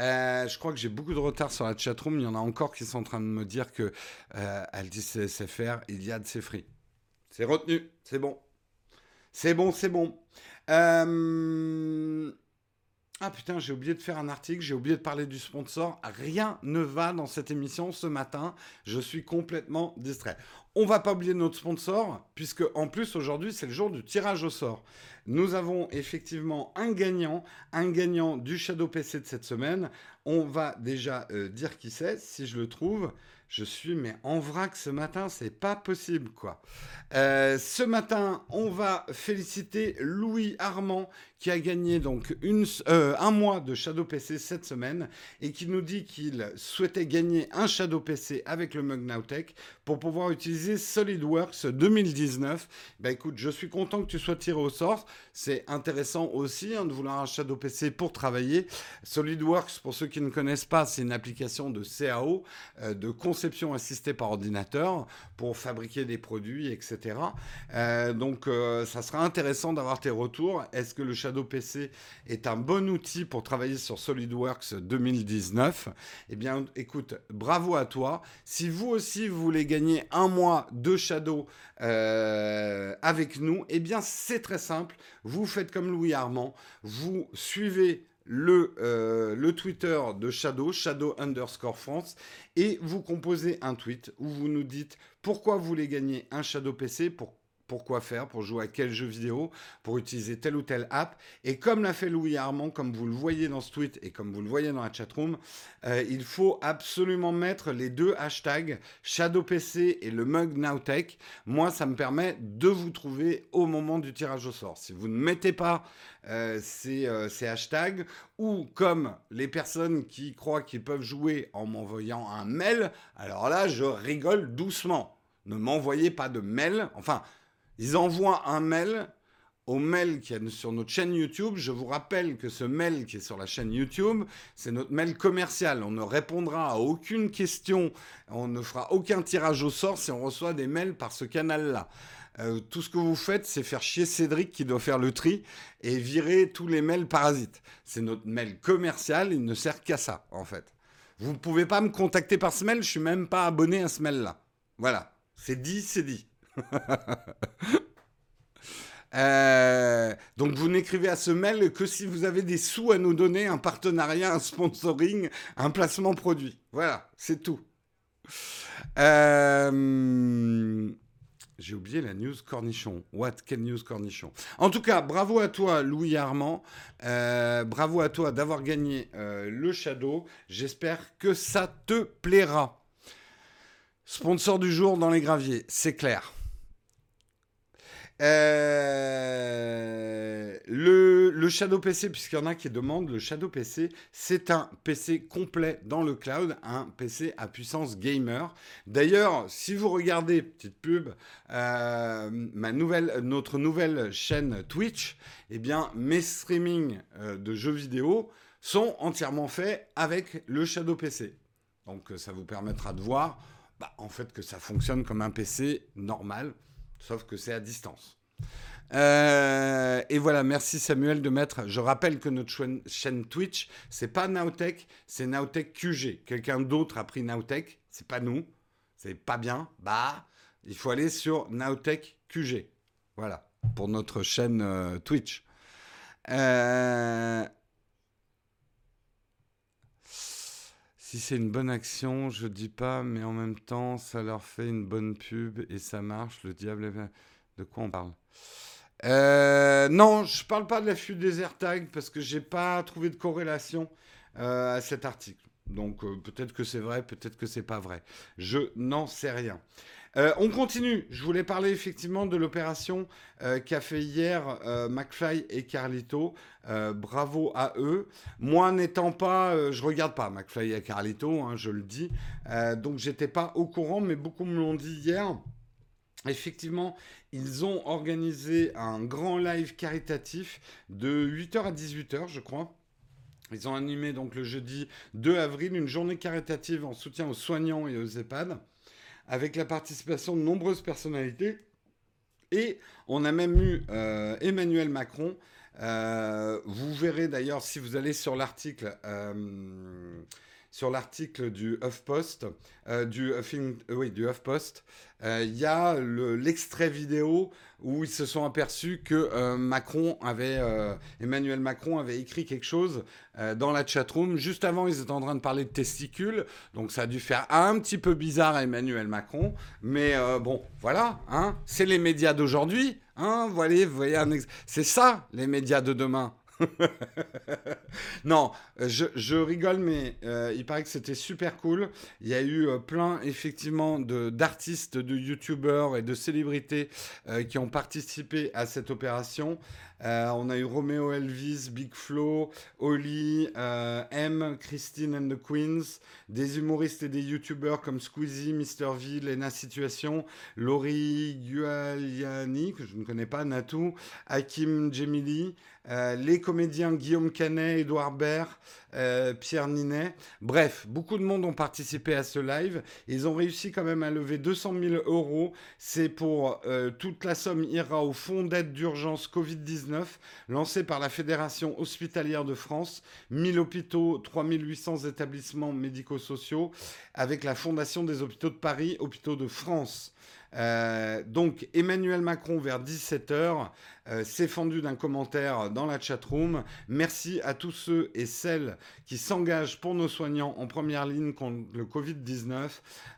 Euh, je crois que j'ai beaucoup de retard sur la chatroom. Il y en a encore qui sont en train de me dire que euh, elle dit CSFR, il y a de ces free. C'est retenu, c'est bon. C'est bon, c'est bon. Euh, ah putain, j'ai oublié de faire un article, j'ai oublié de parler du sponsor. Rien ne va dans cette émission ce matin. Je suis complètement distrait. On va pas oublier notre sponsor, puisque en plus aujourd'hui c'est le jour du tirage au sort. Nous avons effectivement un gagnant, un gagnant du Shadow PC de cette semaine. On va déjà euh, dire qui c'est, si je le trouve. Je suis mais en vrac ce matin, c'est pas possible quoi. Euh, ce matin, on va féliciter Louis Armand qui a gagné donc euh, un mois de Shadow PC cette semaine et qui nous dit qu'il souhaitait gagner un Shadow PC avec le Mug Nowtech pour pouvoir utiliser SolidWorks 2019. Bah écoute, je suis content que tu sois tiré au sort. C'est intéressant aussi hein, de vouloir un Shadow PC pour travailler. SolidWorks, pour ceux qui ne connaissent pas, c'est une application de CAO, euh, de conception assistée par ordinateur pour fabriquer des produits, etc. Euh, donc ça sera intéressant d'avoir tes retours. Est-ce que le Shadow PC est un bon outil pour travailler sur SolidWorks 2019 Eh bien écoute, bravo à toi. Si vous aussi vous voulez gagner un mois de Shadow euh, avec nous, eh bien c'est très simple. Vous faites comme Louis Armand, vous suivez le, euh, le Twitter de Shadow, Shadow underscore France, et vous composez un tweet où vous nous dites pourquoi vous voulez gagner un Shadow PC, pour pourquoi faire, pour jouer à quel jeu vidéo, pour utiliser telle ou telle app. Et comme l'a fait Louis Armand, comme vous le voyez dans ce tweet et comme vous le voyez dans la chatroom, euh, il faut absolument mettre les deux hashtags ShadowPC et le mug Nowtech. Moi, ça me permet de vous trouver au moment du tirage au sort. Si vous ne mettez pas euh, ces, euh, ces, hashtags, ou comme les personnes qui croient qu'ils peuvent jouer en m'envoyant un mail, alors là, je rigole doucement. Ne m'envoyez pas de mail. Enfin, ils envoient un mail au mail qui est sur notre chaîne YouTube. Je vous rappelle que ce mail qui est sur la chaîne YouTube, c'est notre mail commercial. On ne répondra à aucune question, on ne fera aucun tirage au sort si on reçoit des mails par ce canal-là. Euh, tout ce que vous faites, c'est faire chier Cédric qui doit faire le tri et virer tous les mails parasites. C'est notre mail commercial, il ne sert qu'à ça, en fait. Vous ne pouvez pas me contacter par ce mail, je suis même pas abonné à ce mail-là. Voilà, c'est dit, c'est dit. Euh, donc vous n'écrivez à ce mail que si vous avez des sous à nous donner, un partenariat, un sponsoring, un placement produit. Voilà, c'est tout. Euh, j'ai oublié la news cornichon. What? Quelle news cornichon? En tout cas, bravo à toi, Louis Armand. Euh, bravo à toi d'avoir gagné le Shadow. J'espère que ça te plaira. Sponsor du jour dans les graviers, c'est clair. Euh, le, Shadow PC, puisqu'il y en a qui demandent, le Shadow PC, c'est un PC complet dans le cloud, un PC à puissance gamer. D'ailleurs, si vous regardez, petite pub, euh, ma nouvelle, notre nouvelle chaîne Twitch, eh bien, mes streamings euh, de jeux vidéo sont entièrement faits avec le Shadow PC. Donc, ça vous permettra de voir, bah, en fait, que ça fonctionne comme un PC normal sauf que c'est à distance. Euh, et voilà, merci Samuel de mettre. Je rappelle que notre chaîne Twitch, c'est pas Nowtech, c'est Nowtech QG. Quelqu'un d'autre a pris Nowtech, c'est pas nous, c'est pas bien. Bah, il faut aller sur Nowtech QG. Voilà, pour notre chaîne euh, Twitch. Euh, si c'est une bonne action, je dis pas, mais en même temps, ça leur fait une bonne pub et ça marche. Le diable est... De quoi on parle euh, Non, je parle pas de la fuite des AirTags parce que j'ai pas trouvé de corrélation euh, à cet article. Donc euh, peut-être que c'est vrai, peut-être que c'est pas vrai. Je n'en sais rien. Euh, on continue. Je voulais parler effectivement de l'opération euh, qu'a fait hier McFly et Carlito. bravo à eux. Moi n'étant pas, je regarde pas McFly et Carlito, hein, je le dis. donc j'étais pas au courant, mais beaucoup me l'ont dit hier. Effectivement, ils ont organisé un grand live caritatif de 8h à 18h, je crois. Ils ont animé donc le jeudi 2 avril une journée caritative en soutien aux soignants et aux EHPAD, avec la participation de nombreuses personnalités. Et on a même eu euh, Emmanuel Macron. Euh, vous verrez d'ailleurs si vous allez sur l'article. Euh, sur l'article du HuffPost, euh, du, Huffing, euh, oui, du HuffPost, euh, il y a l'extrait vidéo où ils se sont aperçus que Macron avait, Emmanuel Macron avait écrit quelque chose dans la chatroom. Juste avant, ils étaient en train de parler de testicules, donc ça a dû faire un petit peu bizarre à Emmanuel Macron. Mais bon, voilà, hein, c'est les médias d'aujourd'hui. Hein, voilà, voyez, c'est ça les médias de demain. non, je, rigole, mais euh, il paraît que c'était super cool. Il y a eu euh, plein, effectivement, d'artistes, de, youtubeurs et de célébrités euh, qui ont participé à cette opération. On a eu Romeo Elvis, Big Flo, Oli, M, Christine and the Queens, des humoristes et des youtubeurs comme Squeezie, Mr. V, Lena Situation, Laurie Gualiani, que je ne connais pas, Natou, Hakim Jemili. Euh, les comédiens Guillaume Canet, Edouard Baird, euh, Pierre Ninet. Bref, beaucoup de monde ont participé à ce live. Ils ont réussi quand même à lever 200 000 euros. C'est pour euh, toute la somme ira au fonds d'aide d'urgence Covid-19 lancé par la Fédération hospitalière de France. 1000 hôpitaux, 3800 établissements médico-sociaux avec la Fondation des hôpitaux de Paris, hôpitaux de France. donc Emmanuel Macron vers 17h euh, s'est fendu d'un commentaire dans la chatroom. Merci à tous ceux et celles qui s'engagent pour nos soignants en première ligne contre le Covid-19. Euh,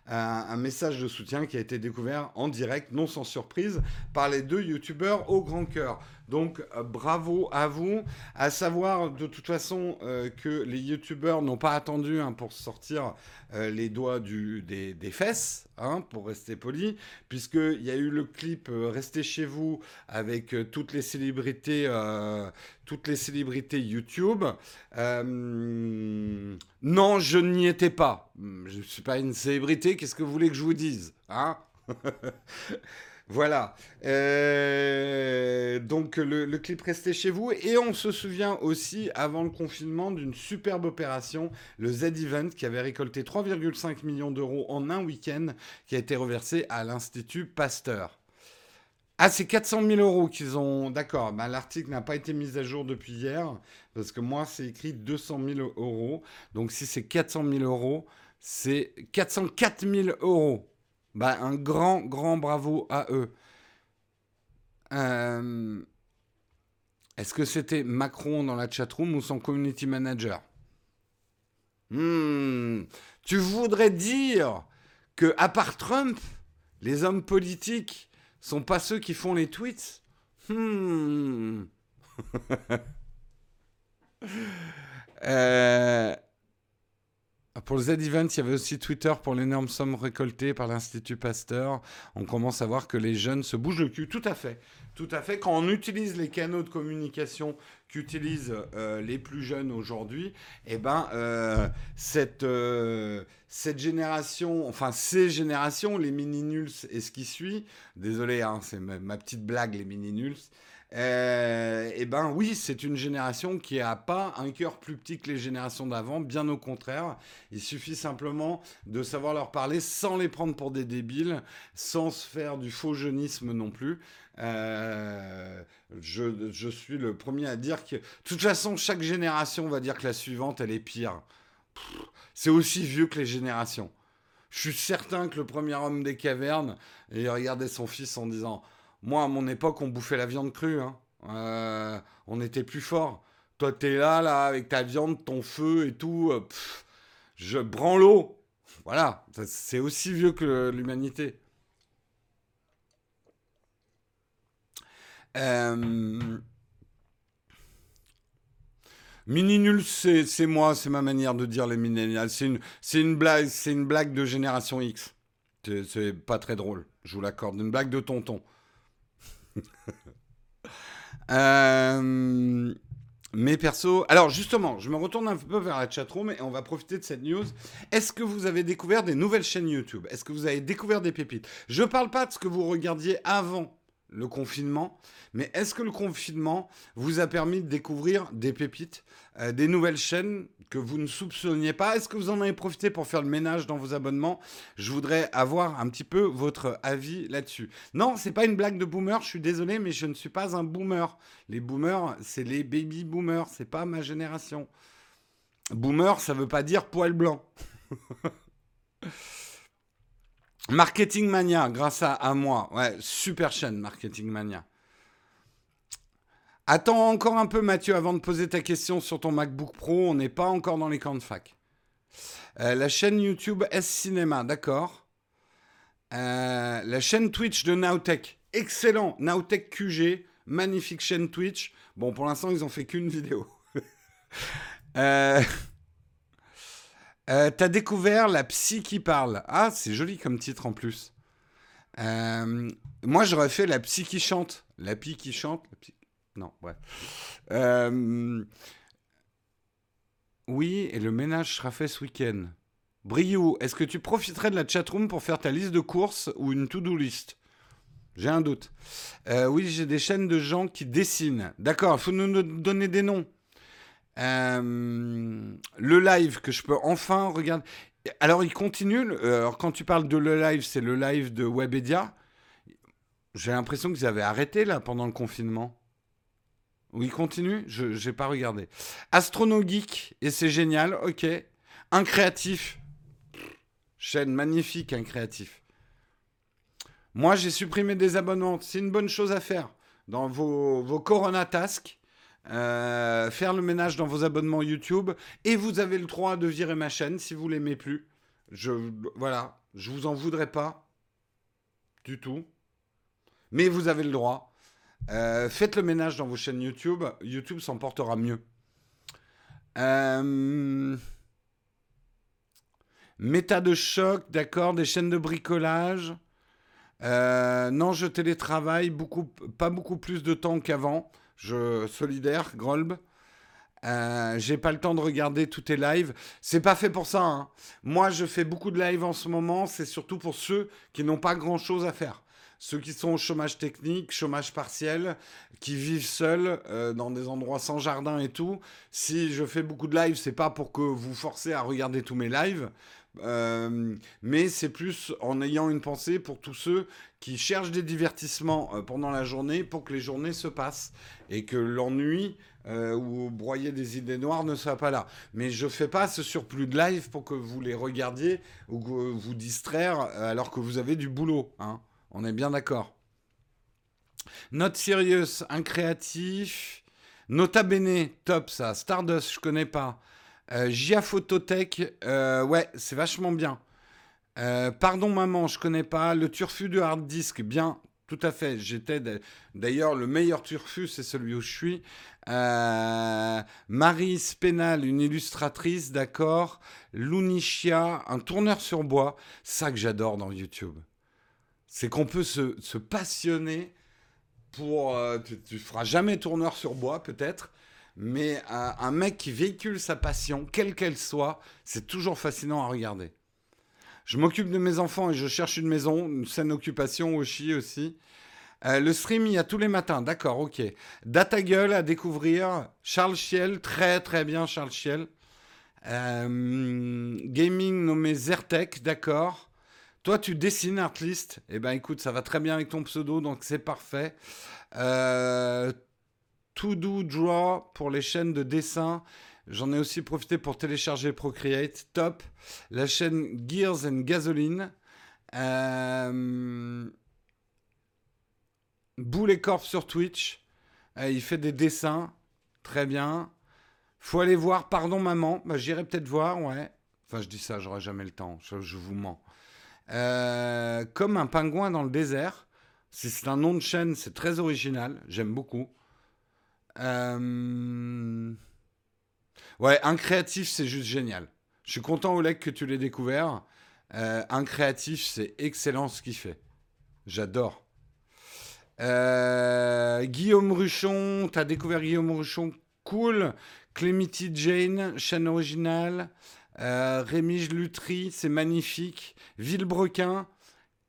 un message de soutien qui a été découvert en direct, non sans surprise, par les deux youtubeurs au grand cœur. Donc euh, bravo à vous. À savoir de toute façon que les youtubeurs n'ont pas attendu hein, pour sortir les doigts des, fesses, hein, pour rester poli, puisqu'il y a eu le clip Restez chez vous avec toutes les célébrités, euh, toutes les célébrités YouTube. Euh, non, je n'y étais pas. Je ne suis pas une célébrité. Qu'est-ce que vous voulez que je vous dise hein? Voilà. Euh, donc le, le, clip restait chez vous. Et on se souvient aussi, avant le confinement, d'une superbe opération, le Z-Event, qui avait récolté 3,5 millions d'euros en un week-end, qui a été reversé à l'Institut Pasteur. Ah, c'est 400 000 euros qu'ils ont. D'accord. Bah, L'article n'a pas été mis à jour depuis hier. Parce que moi, c'est écrit 200 000 euros. Donc, si c'est 400 000 euros, c'est 404 000 euros. Bah, un grand, grand bravo à eux. Euh, est-ce que c'était Macron dans la chatroom ou son community manager? Hmm. Tu voudrais dire que, à part Trump, les hommes politiques sont pas ceux qui font les tweets hmm. euh, Pour le Z-Event, il y avait aussi Twitter pour l'énorme somme récoltée par l'Institut Pasteur. On commence à voir que les jeunes se bougent le cul. Tout à fait. Tout à fait. Quand on utilise les canaux de communication qu'utilisent euh, les plus jeunes aujourd'hui, eh ben, euh, cette, euh, cette génération, enfin ces générations, les mini-nuls et ce qui suit, désolé, hein, c'est ma, petite blague, les mini-nuls, eh ben oui, c'est une génération qui n'a pas un cœur plus petit que les générations d'avant, bien au contraire. Il suffit simplement de savoir leur parler sans les prendre pour des débiles, sans se faire du faux jeunisme non plus. Euh, je, suis le premier à dire que, de toute façon, chaque génération va dire que la suivante, elle est pire. C'est aussi vieux que les générations. Je suis certain que le premier homme des cavernes, il regardait son fils en disant Moi, à mon époque, on bouffait la viande crue. Hein. Euh, on était plus fort. Toi, t'es là, là, avec ta viande, ton feu et tout. Euh, je prends l'eau. Voilà, c'est aussi vieux que l'humanité. Euh, Mini nul, c'est moi, c'est ma manière de dire les millennials. C'est une, une blague, c'est une blague de génération X. C'est pas très drôle, je vous l'accorde. Une blague de tonton. euh, perso, alors justement, je me retourne un peu vers la chatroom et on va profiter de cette news. Est-ce que vous avez découvert des nouvelles chaînes YouTube? Est-ce que vous avez découvert des pépites? Je parle pas de ce que vous regardiez avant le confinement. Mais est-ce que le confinement vous a permis de découvrir des pépites, euh, des nouvelles chaînes que vous ne soupçonniez pas? Est-ce que vous en avez profité pour faire le ménage dans vos abonnements? Je voudrais avoir un petit peu votre avis là-dessus. Non, c'est pas une blague de boomer, je suis désolé, mais je ne suis pas un boomer. Les boomers, c'est les baby boomers, c'est pas ma génération. Boomer, ça veut pas dire poil blanc. Marketing Mania, grâce à, moi. Ouais, super chaîne, Marketing Mania. Attends encore un peu, Mathieu, avant de poser ta question sur ton MacBook Pro. On n'est pas encore dans les camps de fac. Euh, la chaîne YouTube S Cinéma, d'accord. Euh, la chaîne Twitch de Nowtech, excellent. Nowtech QG, magnifique chaîne Twitch. Bon, pour l'instant, ils ont fait qu'une vidéo. euh, euh, t'as découvert La psy qui parle. Ah, c'est joli comme titre en plus. Euh, moi, j'aurais fait La psy qui chante. La psy qui chante. Non, ouais. Euh, oui, et le ménage sera fait ce week-end. Briou, est-ce que tu profiterais de la chatroom pour faire ta liste de courses ou une to-do list? J'ai un doute. oui, j'ai des chaînes de gens qui dessinent. D'accord, il faut nous donner des noms. Euh, le live que je peux enfin regarder. Alors, il continue. Euh, alors, quand tu parles de le live, c'est le live de Webedia. J'ai l'impression qu'ils avaient arrêté là pendant le confinement. Ou il continue Je n'ai pas regardé. Astrono Geek, et c'est génial, ok. Un créatif. Chaîne magnifique, un créatif. Moi, j'ai supprimé des abonnements. C'est une bonne chose à faire. Dans vos, vos Corona Tasks, euh, faire le ménage dans vos abonnements YouTube, et vous avez le droit de virer ma chaîne si vous l'aimez plus. Je, voilà, je vous en voudrais pas du tout, mais vous avez le droit. Euh, faites le ménage dans vos chaînes YouTube, YouTube s'en portera mieux. Euh, méta de choc, d'accord, des chaînes de bricolage. non, je télétravaille beaucoup, pas beaucoup plus de temps qu'avant. Je solidaire, Grolb. Euh, j'ai pas le temps de regarder tous tes lives. C'est pas fait pour ça. Hein. Moi, je fais beaucoup de lives en ce moment. C'est surtout pour ceux qui n'ont pas grand chose à faire. Ceux qui sont au chômage technique, chômage partiel, qui vivent seuls euh, dans des endroits sans jardin et tout. Si je fais beaucoup de lives, c'est pas pour que vous forcez à regarder tous mes lives. Euh, mais c'est plus en ayant une pensée pour tous ceux qui cherchent des divertissements euh, pendant la journée pour que les journées se passent et que l'ennui euh, ou broyer des idées noires ne soit pas là. Mais je fais pas ce surplus de live pour que vous les regardiez ou que vous distraire alors que vous avez du boulot. Hein. On est bien d'accord. Note Sirius, un créatif. Nota Bene, top ça. Stardust, je connais pas. Euh, Phototech, euh, ouais, c'est vachement bien. Euh, pardon maman, je connais pas. Le turfu de hard disk, bien, tout à fait. J'étais d'ailleurs le meilleur turfu, c'est celui où je suis. Marie Spénal, une illustratrice, d'accord. Lunichia, un tourneur sur bois. Ça que j'adore dans YouTube. C'est qu'on peut se, passionner pour. tu, tu feras jamais tourneur sur bois, peut-être mais un, mec qui véhicule sa passion, quelle qu'elle soit, c'est toujours fascinant à regarder. Je m'occupe de mes enfants et je cherche une maison, une saine occupation aussi. Euh, le stream, il y a tous les matins, d'accord, ok. Data Gueule à découvrir. Charles Chiel, très très bien Charles Chiel. Euh, gaming nommé Zertec, d'accord. Toi, tu dessines Artlist. Eh ben, écoute, ça va très bien avec ton pseudo, donc c'est parfait. Euh, To Do Draw pour les chaînes de dessin. J'en ai aussi profité pour télécharger Procreate. Top. La chaîne Gears and Gasoline. Euh... Boule et Corp sur Twitch. Euh, il fait des dessins. Très bien. Faut aller voir. Pardon, maman. Bah, J'irai peut-être voir, ouais. Enfin, je dis ça, j'aurai jamais le temps. Je, vous mens. Euh, comme un pingouin dans le désert. C'est un nom de chaîne, c'est très original. J'aime beaucoup. Euh, Ouais, un créatif, c'est juste génial. Je suis content, Oleg, que tu l'aies découvert. Euh, un créatif, c'est excellent ce qu'il fait. J'adore. Euh, Guillaume Ruchon, t'as découvert Guillaume Ruchon, cool. Clemity Jane, chaîne originale. Euh, Rémi Lutry, c'est magnifique. Villebrequin.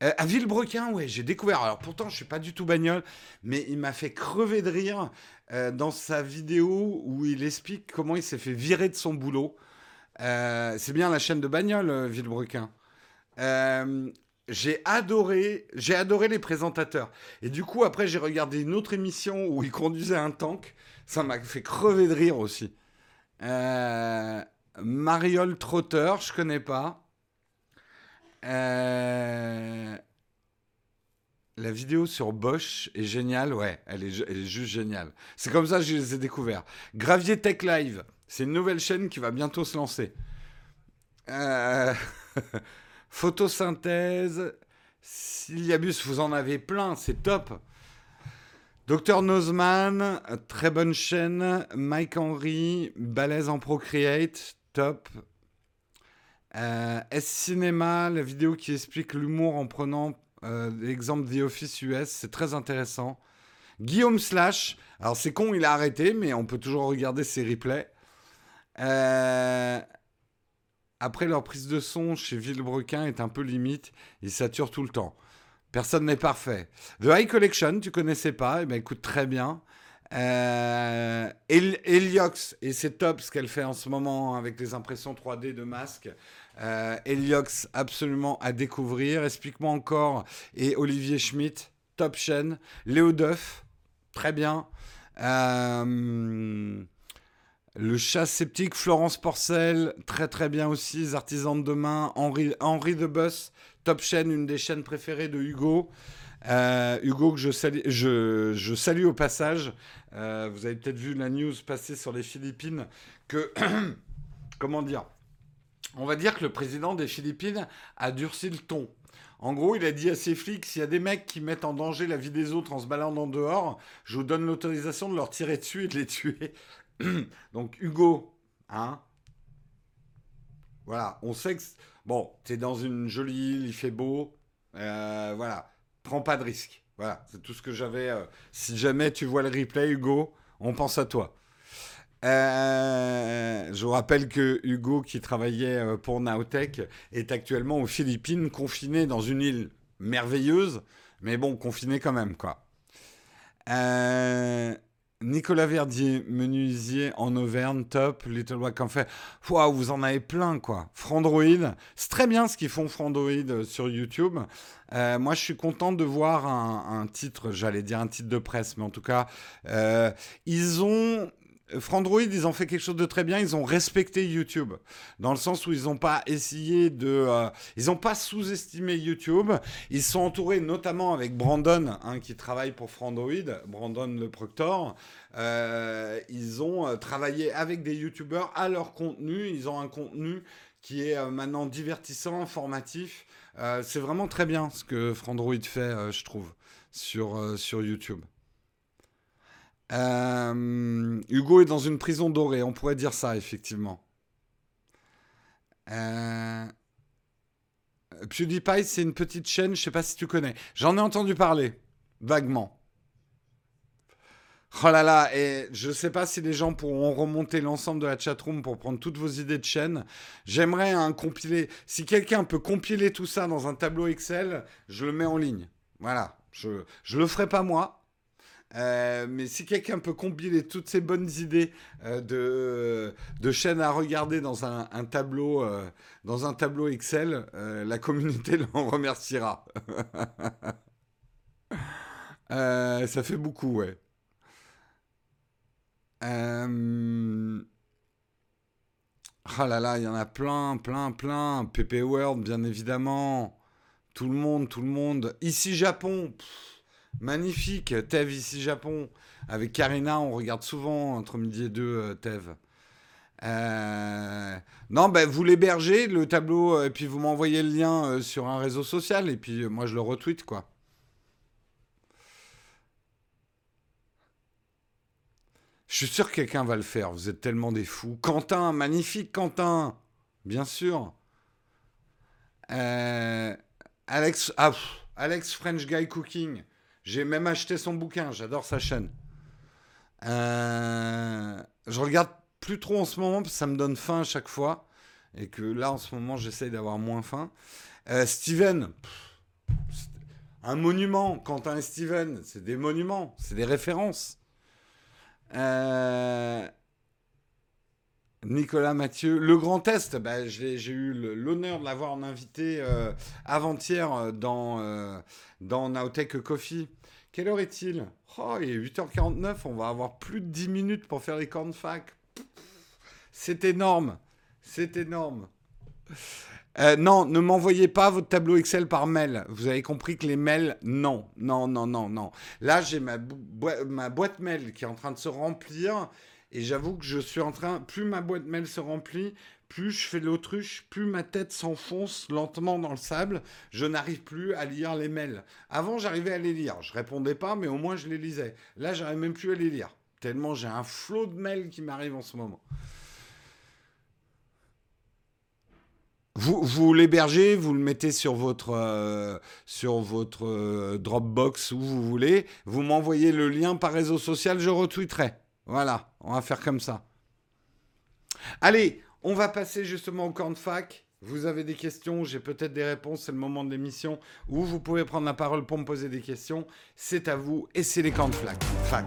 À Villebrequin, ouais, j'ai découvert. Alors pourtant, je suis pas du tout bagnole, mais il m'a fait crever de rire euh, dans sa vidéo où il explique comment il s'est fait virer de son boulot. c'est bien la chaîne de bagnole, Villebrequin. j'ai adoré, j'ai adoré les présentateurs. Et du coup, après, j'ai regardé une autre émission où il conduisait un tank. Ça m'a fait crever de rire aussi. Euh, Mariole Trotter, je connais pas. Euh, la vidéo sur Bosch est géniale, ouais, elle est, juste géniale. C'est comme ça que je les ai découverts. Gravier Tech Live, c'est une nouvelle chaîne qui va bientôt se lancer. Euh, photosynthèse, Siliabus, vous en avez plein, c'est top. Docteur Nozman, très bonne chaîne. Mike Henry, balèze en Procreate, top. Euh, S-Cinéma, la vidéo qui explique l'humour en prenant euh, l'exemple The Office US, c'est très intéressant. Guillaume Slash, alors c'est con, il a arrêté, mais on peut toujours regarder ses replays. Euh, après, leur prise de son chez Villebrequin est un peu limite, il sature tout le temps. Personne n'est parfait. The High Collection, tu connaissais pas Eh bien, écoute, très bien. Euh, Heliox, et c'est top ce qu'elle fait en ce moment avec les impressions 3D de masques. Euh, Heliox, absolument à découvrir. Explique-moi encore. Et Olivier Schmitt, top chaîne. Léo Duff, très bien. Euh, le chat sceptique, Florence Porcel, très très bien aussi. Les artisans de demain, Henri, Henri de Boss, top chaîne, une des chaînes préférées de Hugo. Euh, Hugo, que je salue, au passage. Vous avez peut-être vu la news passer sur les Philippines comment dire, on va dire que le président des Philippines a durci le ton. En gros, il a dit à ses flics, s'il y a des mecs qui mettent en danger la vie des autres en se baladant dehors, je vous donne l'autorisation de leur tirer dessus et de les tuer. Donc Hugo, hein Voilà, on sait que Bon, t'es dans une jolie île, il fait beau. Euh, voilà, prends pas de risque. Voilà, c'est tout ce que j'avais. Euh, si jamais tu vois le replay, Hugo, on pense à toi. Euh, je vous rappelle que Hugo, qui travaillait pour Naotech, est actuellement aux Philippines, confiné dans une île merveilleuse, mais bon, confiné quand même, quoi. Euh, Nicolas Verdier, menuisier en Auvergne, top. Little Wack en fait. Waouh, vous en avez plein, quoi. Frandroid, c'est très bien ce qu'ils font Frandroid euh, sur YouTube. Euh, moi, je suis content de voir un, titre, j'allais dire un titre de presse, mais en tout cas, euh, ils ont Frandroid, ils ont fait quelque chose de très bien. Ils ont respecté YouTube, dans le sens où ils n'ont pas essayé de, euh, ils n'ont pas sous-estimé YouTube. Ils sont entourés notamment avec Brandon, hein, qui travaille pour Frandroid, Brandon le Proctor. Euh, ils ont euh, travaillé avec des YouTubeurs à leur contenu. Ils ont un contenu qui est maintenant divertissant, informatif. c'est vraiment très bien ce que Frandroid fait, je trouve, sur, sur YouTube. Euh, Hugo est dans une prison dorée, on pourrait dire ça, effectivement. Euh, PewDiePie, c'est une petite chaîne, je sais pas si tu connais. J'en ai entendu parler, vaguement. Oh là là, et je sais pas si les gens pourront remonter l'ensemble de la chatroom pour prendre toutes vos idées de chaîne. J'aimerais un compiler. Si quelqu'un peut compiler tout ça dans un tableau Excel, je le mets en ligne. Voilà. Je, je le ferai pas moi, euh, mais si quelqu'un peut compiler toutes ces bonnes idées euh, de, chaînes à regarder dans un, tableau, euh, dans un tableau Excel, la communauté l'en remerciera. ça fait beaucoup, ouais. Ah là là, il y en a plein, plein, plein. PP World, bien évidemment. Tout le monde, tout le monde. Ici, Japon. Magnifique, Tev ici Japon. Avec Karina, on regarde souvent entre midi et deux euh, Tev. Euh, non, ben vous l'hébergez, le tableau, euh, et puis vous m'envoyez le lien sur un réseau social, et puis moi je le retweet, quoi. Je suis sûr que quelqu'un va le faire. Vous êtes tellement des fous. Quentin, magnifique Quentin. Bien sûr. Alex, ah, Alex French Guy Cooking. J'ai même acheté son bouquin. J'adore sa chaîne. Euh, je regarde plus trop en ce moment parce que ça me donne faim à chaque fois. Et que là, en ce moment, j'essaye d'avoir moins faim. Euh, Steven. un monument. Quentin et Steven. C'est des monuments. C'est des références. Euh, Nicolas Mathieu, le Grand Test, bah, j'ai eu l'honneur de l'avoir en invité euh, avant-hier euh, dans, dans Nowtech Coffee. Quelle heure est-il? Oh, il est 8h49, on va avoir plus de 10 minutes pour faire les fac. C'est énorme, c'est énorme. non, ne m'envoyez pas votre tableau Excel par mail. Vous avez compris que les mails, non, non, non, non, non. Là, j'ai ma, ma boîte mail qui est en train de se remplir. Et j'avoue que je suis en train, plus ma boîte mail se remplit, plus je fais l'autruche, plus ma tête s'enfonce lentement dans le sable. Je n'arrive plus à lire les mails. Avant, j'arrivais à les lire. Je répondais pas, mais au moins je les lisais. Là, j'arrive même plus à les lire. Tellement j'ai un flot de mails qui m'arrive en ce moment. Vous, vous l'hébergez, vous le mettez sur votre, euh, sur votre euh, Dropbox où vous voulez. Vous m'envoyez le lien par réseau social, je retweeterai. Voilà, on va faire comme ça. Allez, on va passer justement au camp fac. Vous avez des questions, j'ai peut-être des réponses, c'est le moment de l'émission où vous pouvez prendre la parole pour me poser des questions. C'est à vous et c'est les camps de fac. fac.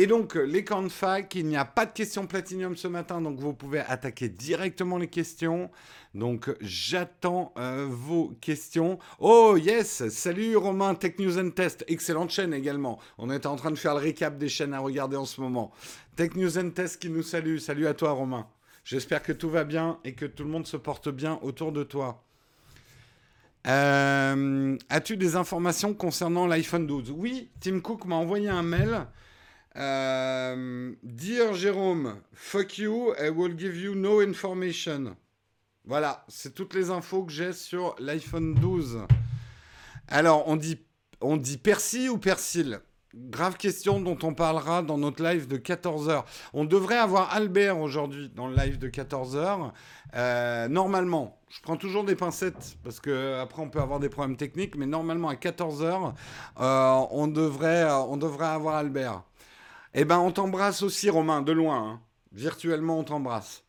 Et donc, euh, les camps de fac, il n'y a pas de questions platinium ce matin, donc vous pouvez attaquer directement les questions. Donc, j'attends euh, vos questions. Oh, yes Salut Romain, Tech News and Test. Excellente chaîne également. On est en train de faire le récap des chaînes à regarder en ce moment. Tech News and Test qui nous salue. Salut à toi, Romain. J'espère que tout va bien et que tout le monde se porte bien autour de toi. Euh, as-tu des informations concernant l'iPhone 12 Oui, Tim Cook m'a envoyé un mail euh, Dear Jérôme, fuck you, I will give you no information. Voilà, c'est toutes les infos que j'ai sur l'iPhone 12. Alors, on dit, on dit Percy ou Persil? Grave question dont on parlera dans notre live de 14h. On devrait avoir Albert aujourd'hui dans le live de 14h. Euh, normalement, je prends toujours des pincettes parce que après on peut avoir des problèmes techniques, mais normalement à 14h, euh, on, devrait, on devrait avoir Albert. Eh ben, on t'embrasse aussi, Romain, de loin. Hein. Virtuellement, on t'embrasse.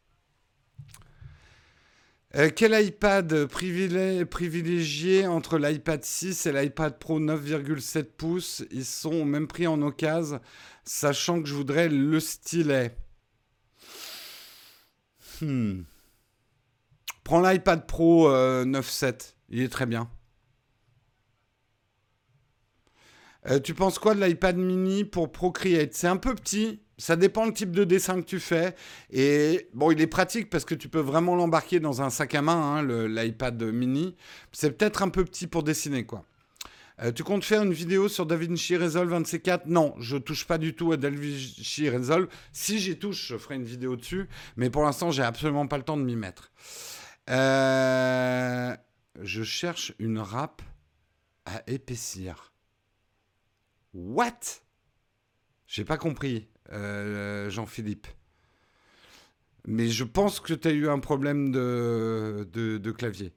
Euh, quel iPad privilégié entre l'iPad 6 et l'iPad Pro 9,7 pouces? Ils sont au même prix en occasion, sachant que je voudrais le stylet. Hmm. Prends l'iPad Pro 9,7, euh, il est très bien. Euh, tu penses quoi de l'iPad mini pour Procreate? C'est un peu petit, ça dépend le type de dessin que tu fais. Et bon, il est pratique parce que tu peux vraiment l'embarquer dans un sac à main, hein, l'iPad mini. C'est peut-être un peu petit pour dessiner, quoi. Euh, tu comptes faire une vidéo sur DaVinci Resolve 24 Non, je touche pas du tout à DaVinci Resolve. Si j'y touche, je ferai une vidéo dessus. Mais pour l'instant, j'ai absolument pas le temps de m'y mettre. Euh, je cherche une râpe à épaissir. What? J'ai pas compris, euh, Jean-Philippe. Mais je pense que tu as eu un problème de, clavier.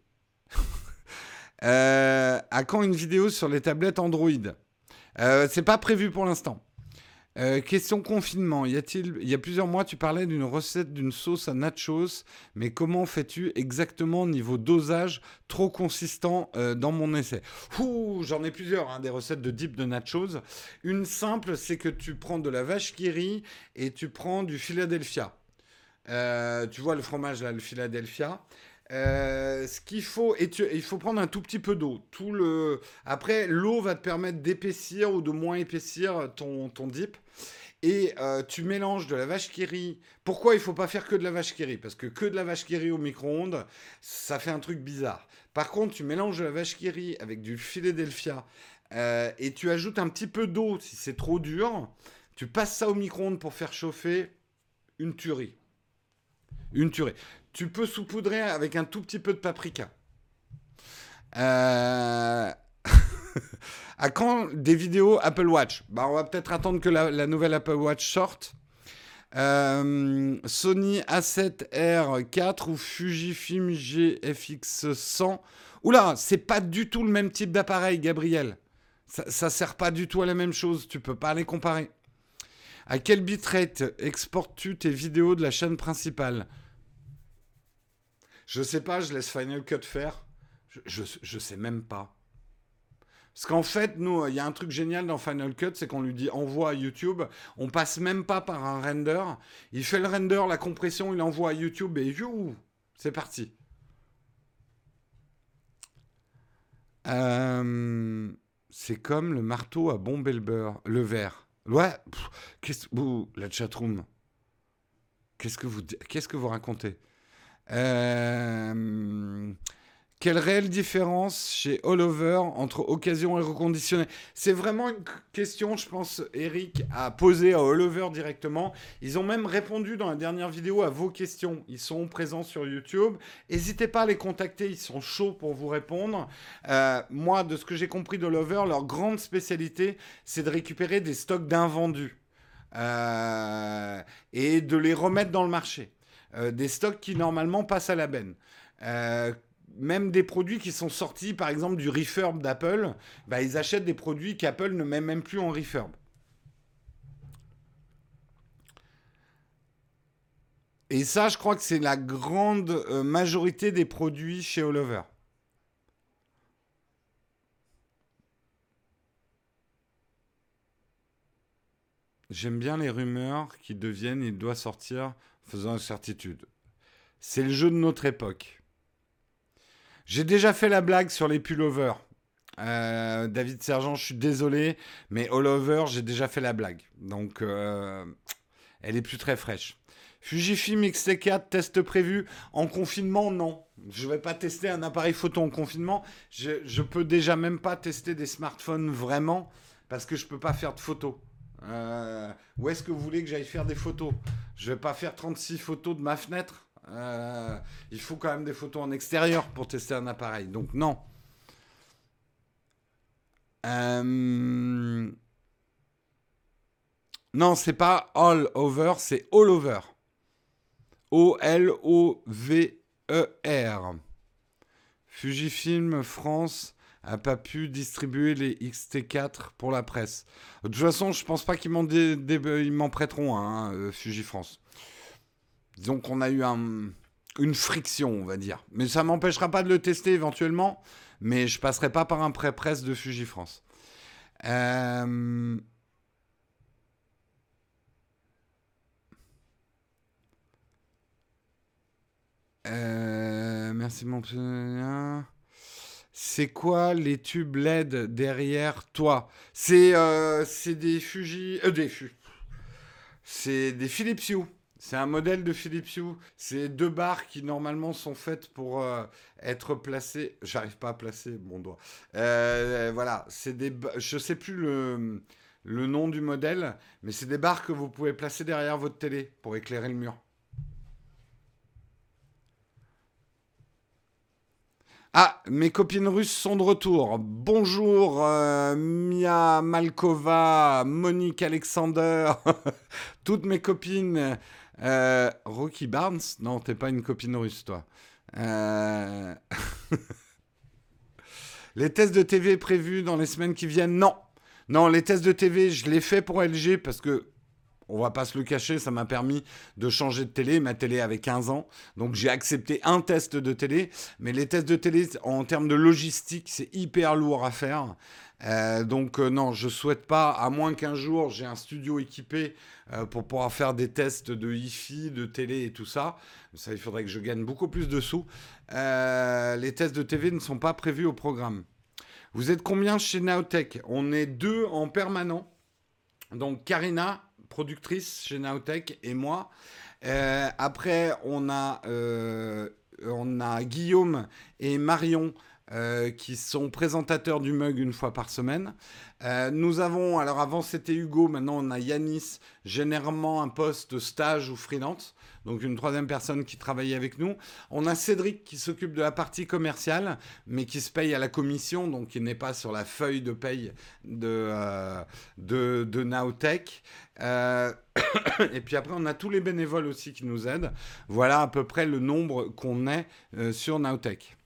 Euh, à quand une vidéo sur les tablettes Android? Euh, C'est pas prévu pour l'instant. Euh, question confinement. Y a-t-il, il y a plusieurs mois, tu parlais d'une recette d'une sauce à nachos, mais comment fais-tu exactement niveau dosage trop consistant euh, dans mon essai? J'en ai plusieurs, hein, des recettes de dip de nachos. Une simple, c'est que tu prends de la vache qui rit et tu prends du Philadelphia. Euh, tu vois le fromage là, le Philadelphia. Ce qu'il faut, et il faut prendre un tout petit peu d'eau. Tout le, après, l'eau va te permettre d'épaissir ou de moins épaissir ton, ton dip et euh, tu mélanges de la vache qui rit. Pourquoi il faut pas faire que de la vache qui rit? Parce que que de la vache qui rit au micro-ondes, ça fait un truc bizarre. Par contre, tu mélanges de la vache qui rit avec du Philadelphia euh, et tu ajoutes un petit peu d'eau si c'est trop dur. Tu passes ça au micro-ondes pour faire chauffer une tuerie. Une tuerie. Tu peux saupoudrer avec un tout petit peu de paprika. Euh... à quand des vidéos Apple Watch? Bah, On va peut-être attendre que la, nouvelle Apple Watch sorte. Euh, Sony A7R4 ou Fujifilm GFX100. Oula, c'est pas du tout le même type d'appareil, Gabriel. Ça, ça sert pas du tout à la même chose. Tu peux pas les comparer. À quel bitrate exportes-tu tes vidéos de la chaîne principale? Je sais pas, je laisse Final Cut faire. Je, sais même pas. Parce qu'en fait, nous, il y a un truc génial dans Final Cut, c'est qu'on lui dit envoie à YouTube. On passe même pas par un render. Il fait le render, la compression, il envoie à YouTube et you, c'est parti. Euh, c'est comme le marteau à bomber le beurre, le verre. Ouais, qu'est-ce la chatroom. Qu'est-ce qu'est-ce que vous racontez? Euh, quelle réelle différence chez All Over entre occasion et reconditionné C'est vraiment une question, je pense, Eric a posé à All Over directement. Ils ont même répondu dans la dernière vidéo à vos questions. Ils sont présents sur YouTube. N'hésitez pas à les contacter, ils sont chauds pour vous répondre. Euh, moi, de ce que j'ai compris de Over, leur grande spécialité, c'est de récupérer des stocks d'invendus euh, et de les remettre dans le marché. Euh, des stocks qui normalement passent à la benne même des produits qui sont sortis, par exemple, du refurb d'Apple, bah, ils achètent des produits qu'Apple ne met même plus en refurb. Et ça, je crois que c'est la grande euh, majorité des produits chez All J'aime bien les rumeurs qui deviennent il doit sortir faisant certitude. C'est le jeu de notre époque. J'ai déjà fait la blague sur les pullovers. Euh, David Sergent, je suis désolé, mais all over, j'ai déjà fait la blague. Donc, euh, elle est plus très fraîche. Fujifilm X-T4, test prévu. En confinement, non. Je ne vais pas tester un appareil photo en confinement. Je, peux déjà même pas tester des smartphones vraiment parce que je ne peux pas faire de photos. Euh, où est-ce que vous voulez que j'aille faire des photos? Je vais pas faire 36 photos de ma fenêtre. Euh, il faut quand même des photos en extérieur pour tester un appareil. Donc non. Euh... Non, c'est pas all over, c'est all over. O-L-O-V-E-R. Fujifilm France a pas pu distribuer les XT4 pour la presse. De toute façon, je pense pas qu'ils m'en prêteront un, hein, euh, Fujifrance. Disons qu'on a eu une friction, on va dire. Mais ça m'empêchera pas de le tester éventuellement, mais je passerai pas par un pré-presse de Fujifrance. Euh... Euh, merci mon C'est quoi les tubes LED derrière toi? C'est euh, des Fuji, euh, des C'est des Philips Hue. C'est un modèle de Philips Hue. C'est deux barres qui normalement sont faites pour euh, être placées. J'arrive pas à placer mon doigt. Voilà, c'est des. Je sais plus le, le nom du modèle, mais c'est des barres que vous pouvez placer derrière votre télé pour éclairer le mur. Ah, mes copines russes sont de retour. Bonjour euh, Mia Malkova, Monique Alexander, toutes mes copines euh, Rocky Barnes? Non, t'es pas une copine russe, toi. Euh, les tests de TV prévus dans les semaines qui viennent? Non. Non, les tests de TV, je les fais pour LG parce que, on va pas se le cacher, ça m'a permis de changer de télé. Ma télé avait 15 ans. Donc j'ai accepté un test de télé. Mais les tests de télé, en termes de logistique, c'est hyper lourd à faire. Euh, donc non, je souhaite pas, à moins qu'un jour j'ai un studio équipé euh, pour pouvoir faire des tests de hi de télé et tout ça. Ça, il faudrait que je gagne beaucoup plus de sous. Euh, les tests de TV ne sont pas prévus au programme. Vous êtes combien chez Naotech On est deux en permanent. Donc Karina, productrice chez Naotech, et moi. Euh, après, on a, on a Guillaume et Marion euh, qui sont présentateurs du mug une fois par semaine. Euh, nous avons, alors avant c'était Hugo, maintenant on a Yanis, généralement un poste stage ou freelance, donc une troisième personne qui travaille avec nous. On a Cédric qui s'occupe de la partie commerciale, mais qui se paye à la commission, donc qui n'est pas sur la feuille de paye de, euh, de, de Nowtech. et puis après, on a tous les bénévoles aussi qui nous aident. Voilà à peu près le nombre qu'on est sur Nowtech.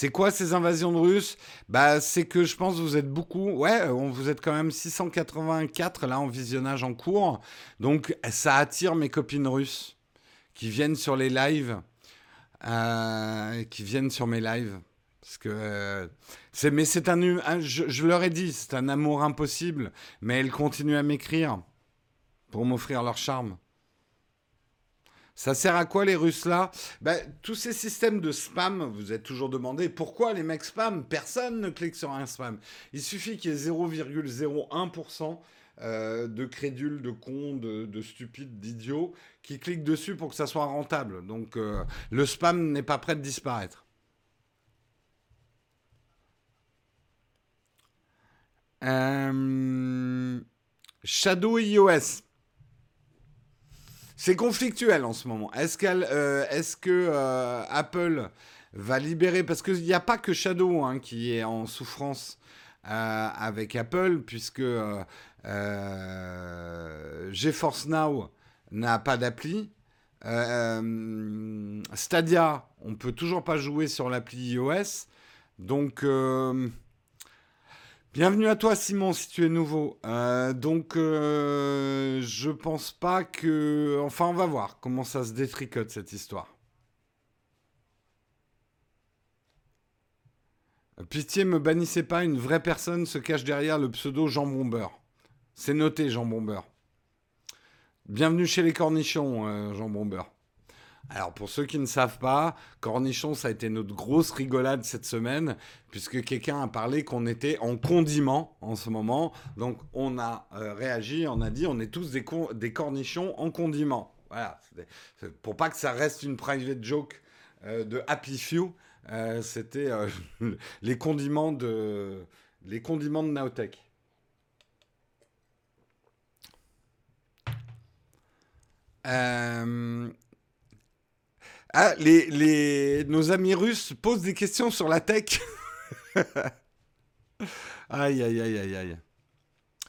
C'est quoi ces invasions de Russes? Bah, c'est que je pense que vous êtes beaucoup. Ouais, on, vous êtes quand même 684 là en visionnage en cours. Donc, ça attire mes copines russes qui viennent sur les lives, euh, qui viennent sur mes lives. Parce que euh, c'est, mais c'est un, je, je, leur ai dit, c'est un amour impossible. Mais elles continuent à m'écrire pour m'offrir leur charme. Ça sert à quoi les Russes là? Ben, Tous ces systèmes de spam, vous êtes toujours demandé pourquoi les mecs spam? Personne ne clique sur un spam. Il suffit qu'il y ait 0,01% euh, de crédules, de cons, de, stupides, d'idiots qui cliquent dessus pour que ça soit rentable. Donc euh, le spam n'est pas prêt de disparaître. Euh, Shadow iOS. C'est conflictuel en ce moment. Est-ce euh, que euh, Apple va libérer Parce qu'il n'y a pas que Shadow hein, qui est en souffrance euh, avec Apple, puisque GeForce Now n'a pas d'appli. Stadia, on peut toujours pas jouer sur l'appli iOS. Donc Bienvenue à toi Simon si tu es nouveau. Euh, donc euh, je pense pas que... Enfin on va voir comment ça se détricote cette histoire. Pitié, me bannissez pas, une vraie personne se cache derrière le pseudo Jean Bomber. C'est noté Jean Bomber. Bienvenue chez les cornichons, euh, Jean Bomber. Alors pour ceux qui ne savent pas, Cornichon, ça a été notre grosse rigolade cette semaine, puisque quelqu'un a parlé qu'on était en condiment en ce moment. Donc on a euh, réagi, on a dit on est tous des, cornichons en condiment. Voilà, pour pas que ça reste une private joke euh, de Happy Few, euh, c'était les condiments de les condiments de Naotech. Ah, les, nos amis russes posent des questions sur la tech. aïe, aïe, aïe, aïe, aïe.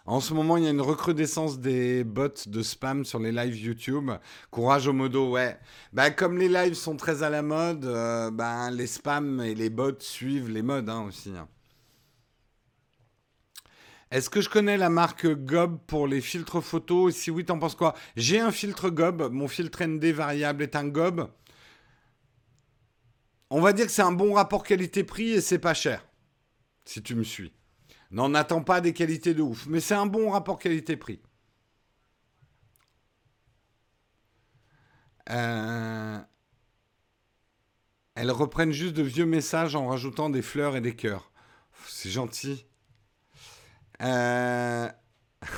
En ce moment, il y a une recrudescence des bots de spam sur les lives YouTube. Courage au modo, ouais. Bah, comme les lives sont très à la mode, euh, bah, les spams et les bots suivent les modes hein, aussi. Hein. Est-ce que je connais la marque Gob pour les filtres photos? Si oui, t'en penses quoi? J'ai un filtre Gob. Mon filtre ND variable est un Gob. On va dire que c'est un bon rapport qualité-prix et c'est pas cher. Si tu me suis. N'en attends pas des qualités de ouf, mais c'est un bon rapport qualité-prix. Euh, elles reprennent juste de vieux messages en rajoutant des fleurs et des cœurs. C'est gentil. Euh,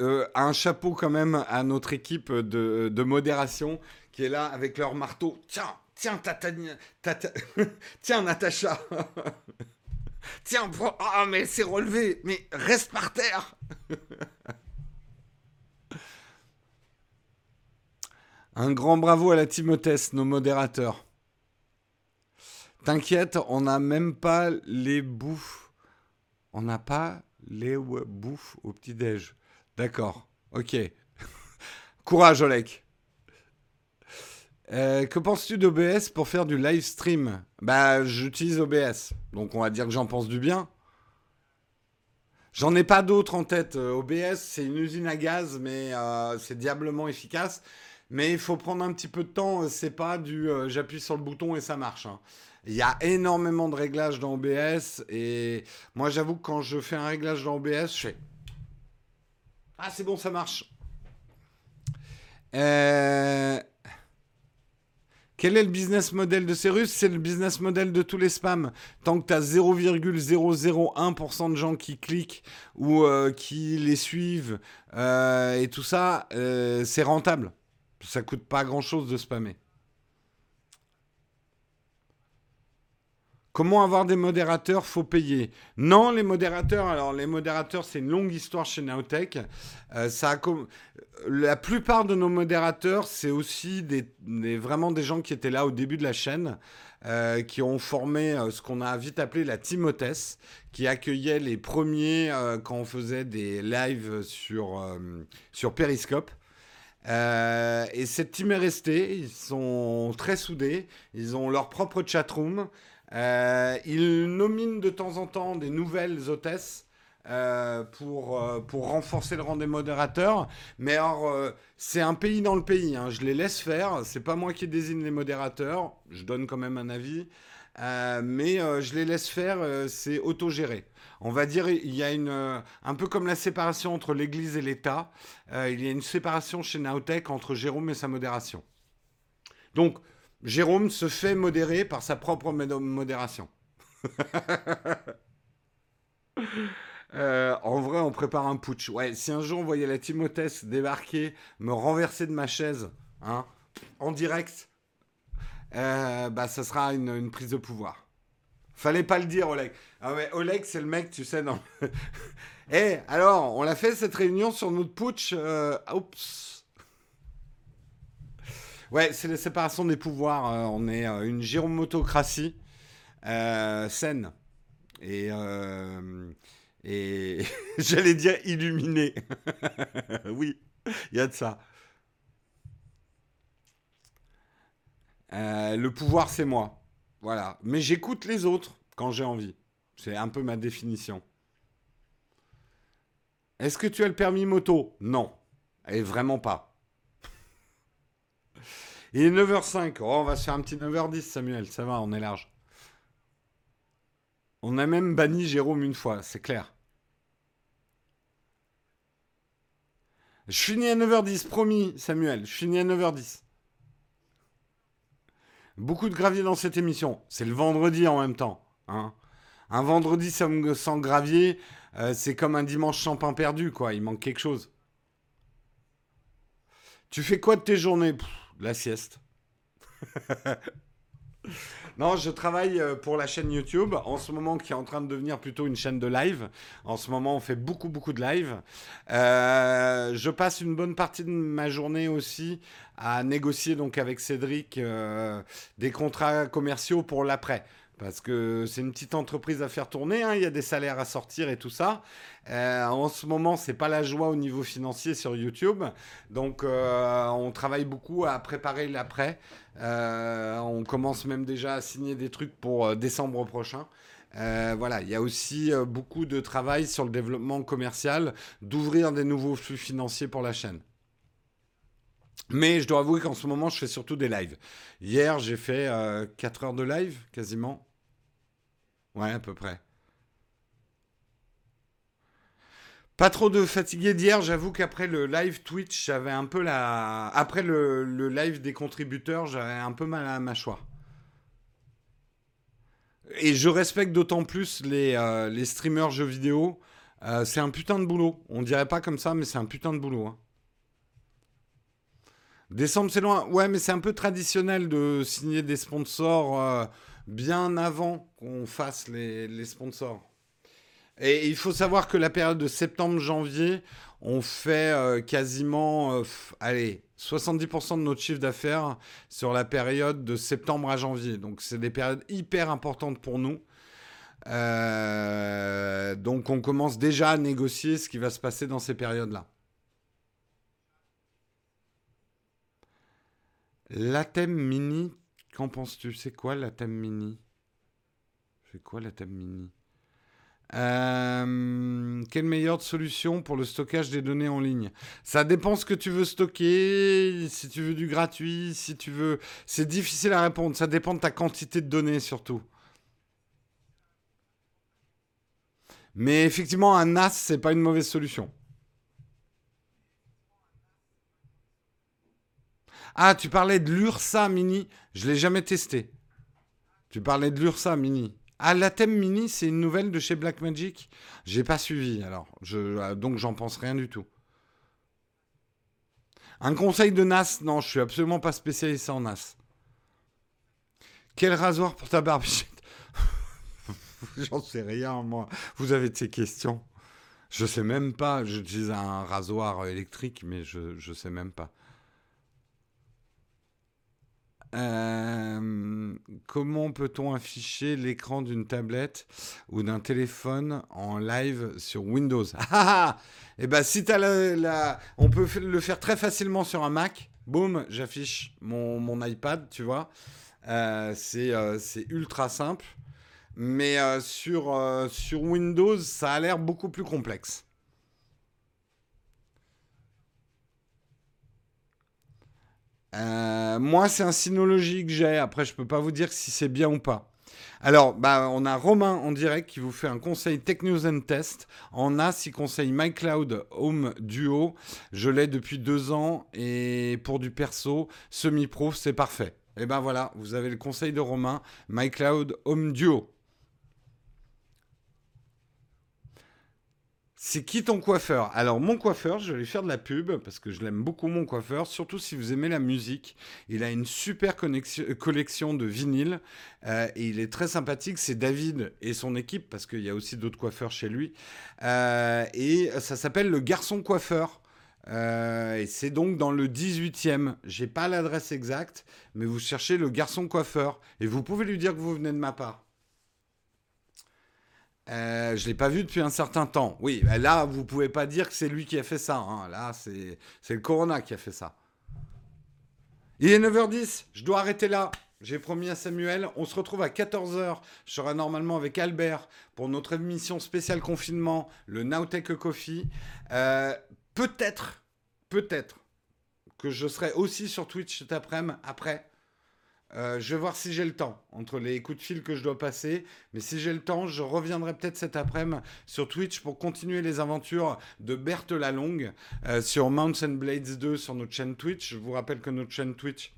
euh, un chapeau quand même à notre équipe de modération qui est là avec leur marteau. Tiens, tiens, tata, tiens, Natacha. tiens, ah, mais c'est relevé, mais reste par terre. Un grand bravo à la Timothée, nos modérateurs. T'inquiète, on n'a même pas les bouffes. On n'a pas les bouffes au petit-déj. D'accord, ok. Courage, Olek. Euh, que penses-tu d'OBS pour faire du live stream? Bah, j'utilise OBS, donc on va dire que j'en pense du bien. J'en ai pas d'autres en tête. Euh, OBS, c'est une usine à gaz, mais euh, c'est diablement efficace. Mais il faut prendre un petit peu de temps. C'est pas du j'appuie sur le bouton et ça marche. Hein. Il y a énormément de réglages dans OBS. Et moi, j'avoue que quand je fais un réglage dans OBS, je fais Ah, c'est bon, ça marche. Euh. Quel est le business model de ces Russes? C'est le business model de tous les spams. Tant que tu as 0,001% de gens qui cliquent ou euh, qui les suivent euh, et tout ça, euh, c'est rentable. Ça coûte pas grand-chose de spammer. Comment avoir des modérateurs? Faut payer. Non, les modérateurs, alors les modérateurs, c'est une longue histoire chez Naotech. Euh, La plupart de nos modérateurs, c'est aussi des, vraiment des gens qui étaient là au début de la chaîne, euh, qui ont formé euh, ce qu'on a vite appelé la Hotess, qui accueillait les premiers quand on faisait des lives sur, sur Periscope. et cette team est restée, ils sont très soudés, ils ont leur propre chatroom. Euh, il nomine de temps en temps des nouvelles hôtesses euh, pour, euh, pour renforcer le rang des modérateurs. Mais alors, c'est un pays dans le pays. Hein. Je les laisse faire. C'est pas moi qui désigne les modérateurs. Je donne quand même un avis. mais je les laisse faire. c'est autogéré. On va dire, il y a une. un peu comme la séparation entre l'Église et l'État. il y a une séparation chez Naotech entre Jérôme et sa modération. Donc, Jérôme se fait modérer par sa propre modération. Euh, en vrai, on prépare un putsch. Ouais, si un jour on voyait la Timothée débarquer, me renverser de ma chaise, hein, en direct, euh, bah ça sera une, prise de pouvoir. Fallait pas le dire, Oleg. Ah ouais, Oleg, c'est le mec, tu sais, non. Eh, alors, on l'a fait cette réunion sur notre putsch. Euh, oups. Ouais, c'est la séparation des pouvoirs. Euh, on est euh, une gyromotocratie euh, saine. Et, et j'allais dire illuminée. oui, il y a de ça. le pouvoir, c'est moi. Voilà. Mais j'écoute les autres quand j'ai envie. C'est un peu ma définition. Est-ce que tu as le permis moto? Non. Et vraiment pas. Il est 9h05. on va se faire un petit 9h10, Samuel. Ça va, on est large. On a même banni Jérôme une fois, c'est clair. Je finis à 9h10, promis, Samuel. Je finis à 9h10. Beaucoup de gravier dans cette émission. C'est le vendredi en même temps. Hein. Un vendredi sans gravier, euh, c'est comme un dimanche sans pain perdu, quoi. Il manque quelque chose. Tu fais quoi de tes journées? La sieste. non, je travaille euh, pour la chaîne YouTube en ce moment qui est en train de devenir plutôt une chaîne de live. En ce moment, on fait beaucoup, beaucoup de live. Euh, je passe une bonne partie de ma journée aussi à négocier donc avec Cédric euh, des contrats commerciaux pour l'après parce que c'est une petite entreprise à faire tourner, hein. il y a des salaires à sortir et tout ça. Euh, en ce moment, c'est pas la joie au niveau financier sur YouTube, donc euh, on travaille beaucoup à préparer l'après. Euh, on commence même déjà à signer des trucs pour décembre prochain. voilà, il y a aussi beaucoup de travail sur le développement commercial, d'ouvrir des nouveaux flux financiers pour la chaîne. Mais je dois avouer qu'en ce moment, je fais surtout des lives. Hier, j'ai fait 4 heures de live, quasiment. Ouais, à peu près. Pas trop de fatigué d'hier, j'avoue qu'après le live Twitch, j'avais un peu la. Après le, live des contributeurs, j'avais un peu mal à la mâchoire. Et je respecte d'autant plus les, euh, streamers jeux vidéo. Euh, c'est un putain de boulot. On dirait pas comme ça, mais c'est un putain de boulot. Hein. Décembre, c'est loin. Ouais, mais c'est un peu traditionnel de signer des sponsors. Euh, bien avant qu'on fasse les, sponsors. Et il faut savoir que la période de septembre-janvier, on fait euh, quasiment, euh, allez, 70% de notre chiffre d'affaires sur la période de septembre à janvier. Donc c'est des périodes hyper importantes pour nous. Euh, donc on commence déjà à négocier ce qui va se passer dans ces périodes-là. La thème mini Qu'en penses-tu? C'est quoi la thème mini C'est quoi la thème mini euh, quelle meilleure solution pour le stockage des données en ligne? Ça dépend ce que tu veux stocker, si tu veux du gratuit, si tu veux... C'est difficile à répondre, ça dépend de ta quantité de données surtout. Mais effectivement, un NAS, c'est pas une mauvaise solution. Ah, tu parlais de l'Ursa Mini. Je l'ai jamais testé. Tu parlais de l'Ursa Mini. Ah, la thème Mini, c'est une nouvelle de chez Blackmagic J'ai pas suivi, alors. Je, euh, donc, j'en pense rien du tout. Un conseil de NAS? Non, je suis absolument pas spécialisé en NAS. Quel rasoir pour ta barbichette? J'en sais rien, moi. Vous avez de ces questions? Je sais même pas. J'utilise un rasoir électrique, mais je ne sais même pas. Euh, comment peut-on afficher l'écran d'une tablette ou d'un téléphone en live sur Windows Ah, ah, ah Eh ben, si tu as la, On peut le faire très facilement sur un Mac. Boum, j'affiche mon, mon, iPad, tu vois. Euh, euh, c'est ultra simple. Mais sur, sur Windows, ça a l'air beaucoup plus complexe. Euh, moi, c'est un synologie que j'ai. Après, je peux pas vous dire si c'est bien ou pas. Alors, bah, on a Romain en direct qui vous fait un conseil Tech News Test. En as, il conseille MyCloud Home Duo. Je l'ai depuis deux ans et pour du perso, semi-pro, c'est parfait. Et ben voilà, vous avez le conseil de Romain, MyCloud Home Duo. C'est qui ton coiffeur? Alors mon coiffeur, je vais lui faire de la pub parce que je l'aime beaucoup mon coiffeur, surtout si vous aimez la musique. Il a une super euh, collection de vinyles euh, et il est très sympathique. C'est David et son équipe parce qu'il y a aussi d'autres coiffeurs chez lui. Euh, et ça s'appelle le garçon coiffeur. et c'est donc dans le 18e. J'ai pas l'adresse exacte, mais vous cherchez le garçon coiffeur et vous pouvez lui dire que vous venez de ma part. Euh, je ne l'ai pas vu depuis un certain temps. Oui, bah là, vous pouvez pas dire que c'est lui qui a fait ça. Hein. Là, c'est le Corona qui a fait ça. Il est 9h10, je dois arrêter là. J'ai promis à Samuel, on se retrouve à 14h. Je serai normalement avec Albert pour notre émission spéciale confinement, le Nowtech Coffee. Euh, peut-être, peut-être que je serai aussi sur Twitch cet après-midi, après, euh, je vais voir si j'ai le temps, entre les coups de fil que je dois passer. Mais si j'ai le temps, je reviendrai peut-être cet après-midi sur Twitch pour continuer les aventures de Berthe Lalongue euh, sur Mountain Blades 2 sur notre chaîne Twitch. Je vous rappelle que notre chaîne Twitch,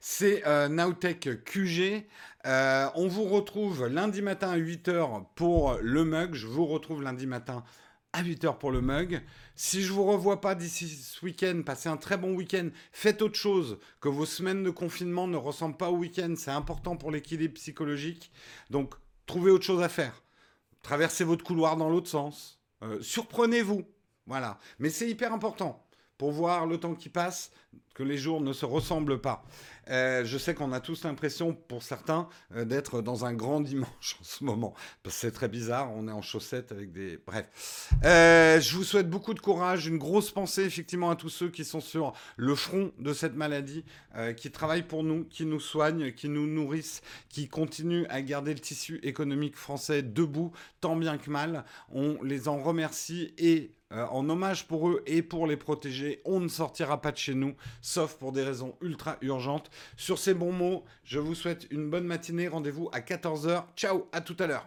c'est euh, Nowtech QG. on vous retrouve lundi matin à 8h pour le mug. Je vous retrouve lundi matin à 8h pour le mug. Si je vous revois pas d'ici ce week-end, passez un très bon week-end. Faites autre chose, que vos semaines de confinement ne ressemblent pas au week-end. C'est important pour l'équilibre psychologique. Donc, trouvez autre chose à faire. Traversez votre couloir dans l'autre sens. Euh, surprenez-vous. Voilà. Mais c'est hyper important pour voir le temps qui passe, que les jours ne se ressemblent pas. Euh, je sais qu'on a tous l'impression, pour certains, euh, d'être dans un grand dimanche en ce moment. C'est très bizarre, on est en chaussettes avec des... Bref. Euh, je vous souhaite beaucoup de courage, une grosse pensée effectivement à tous ceux qui sont sur le front de cette maladie, qui travaillent pour nous, qui nous soignent, qui nous nourrissent, qui continuent à garder le tissu économique français debout, tant bien que mal. On les en remercie et en hommage pour eux et pour les protéger, on ne sortira pas de chez nous, sauf pour des raisons ultra urgentes. Sur ces bons mots, je vous souhaite une bonne matinée. Rendez-vous à 14h. Ciao, à tout à l'heure.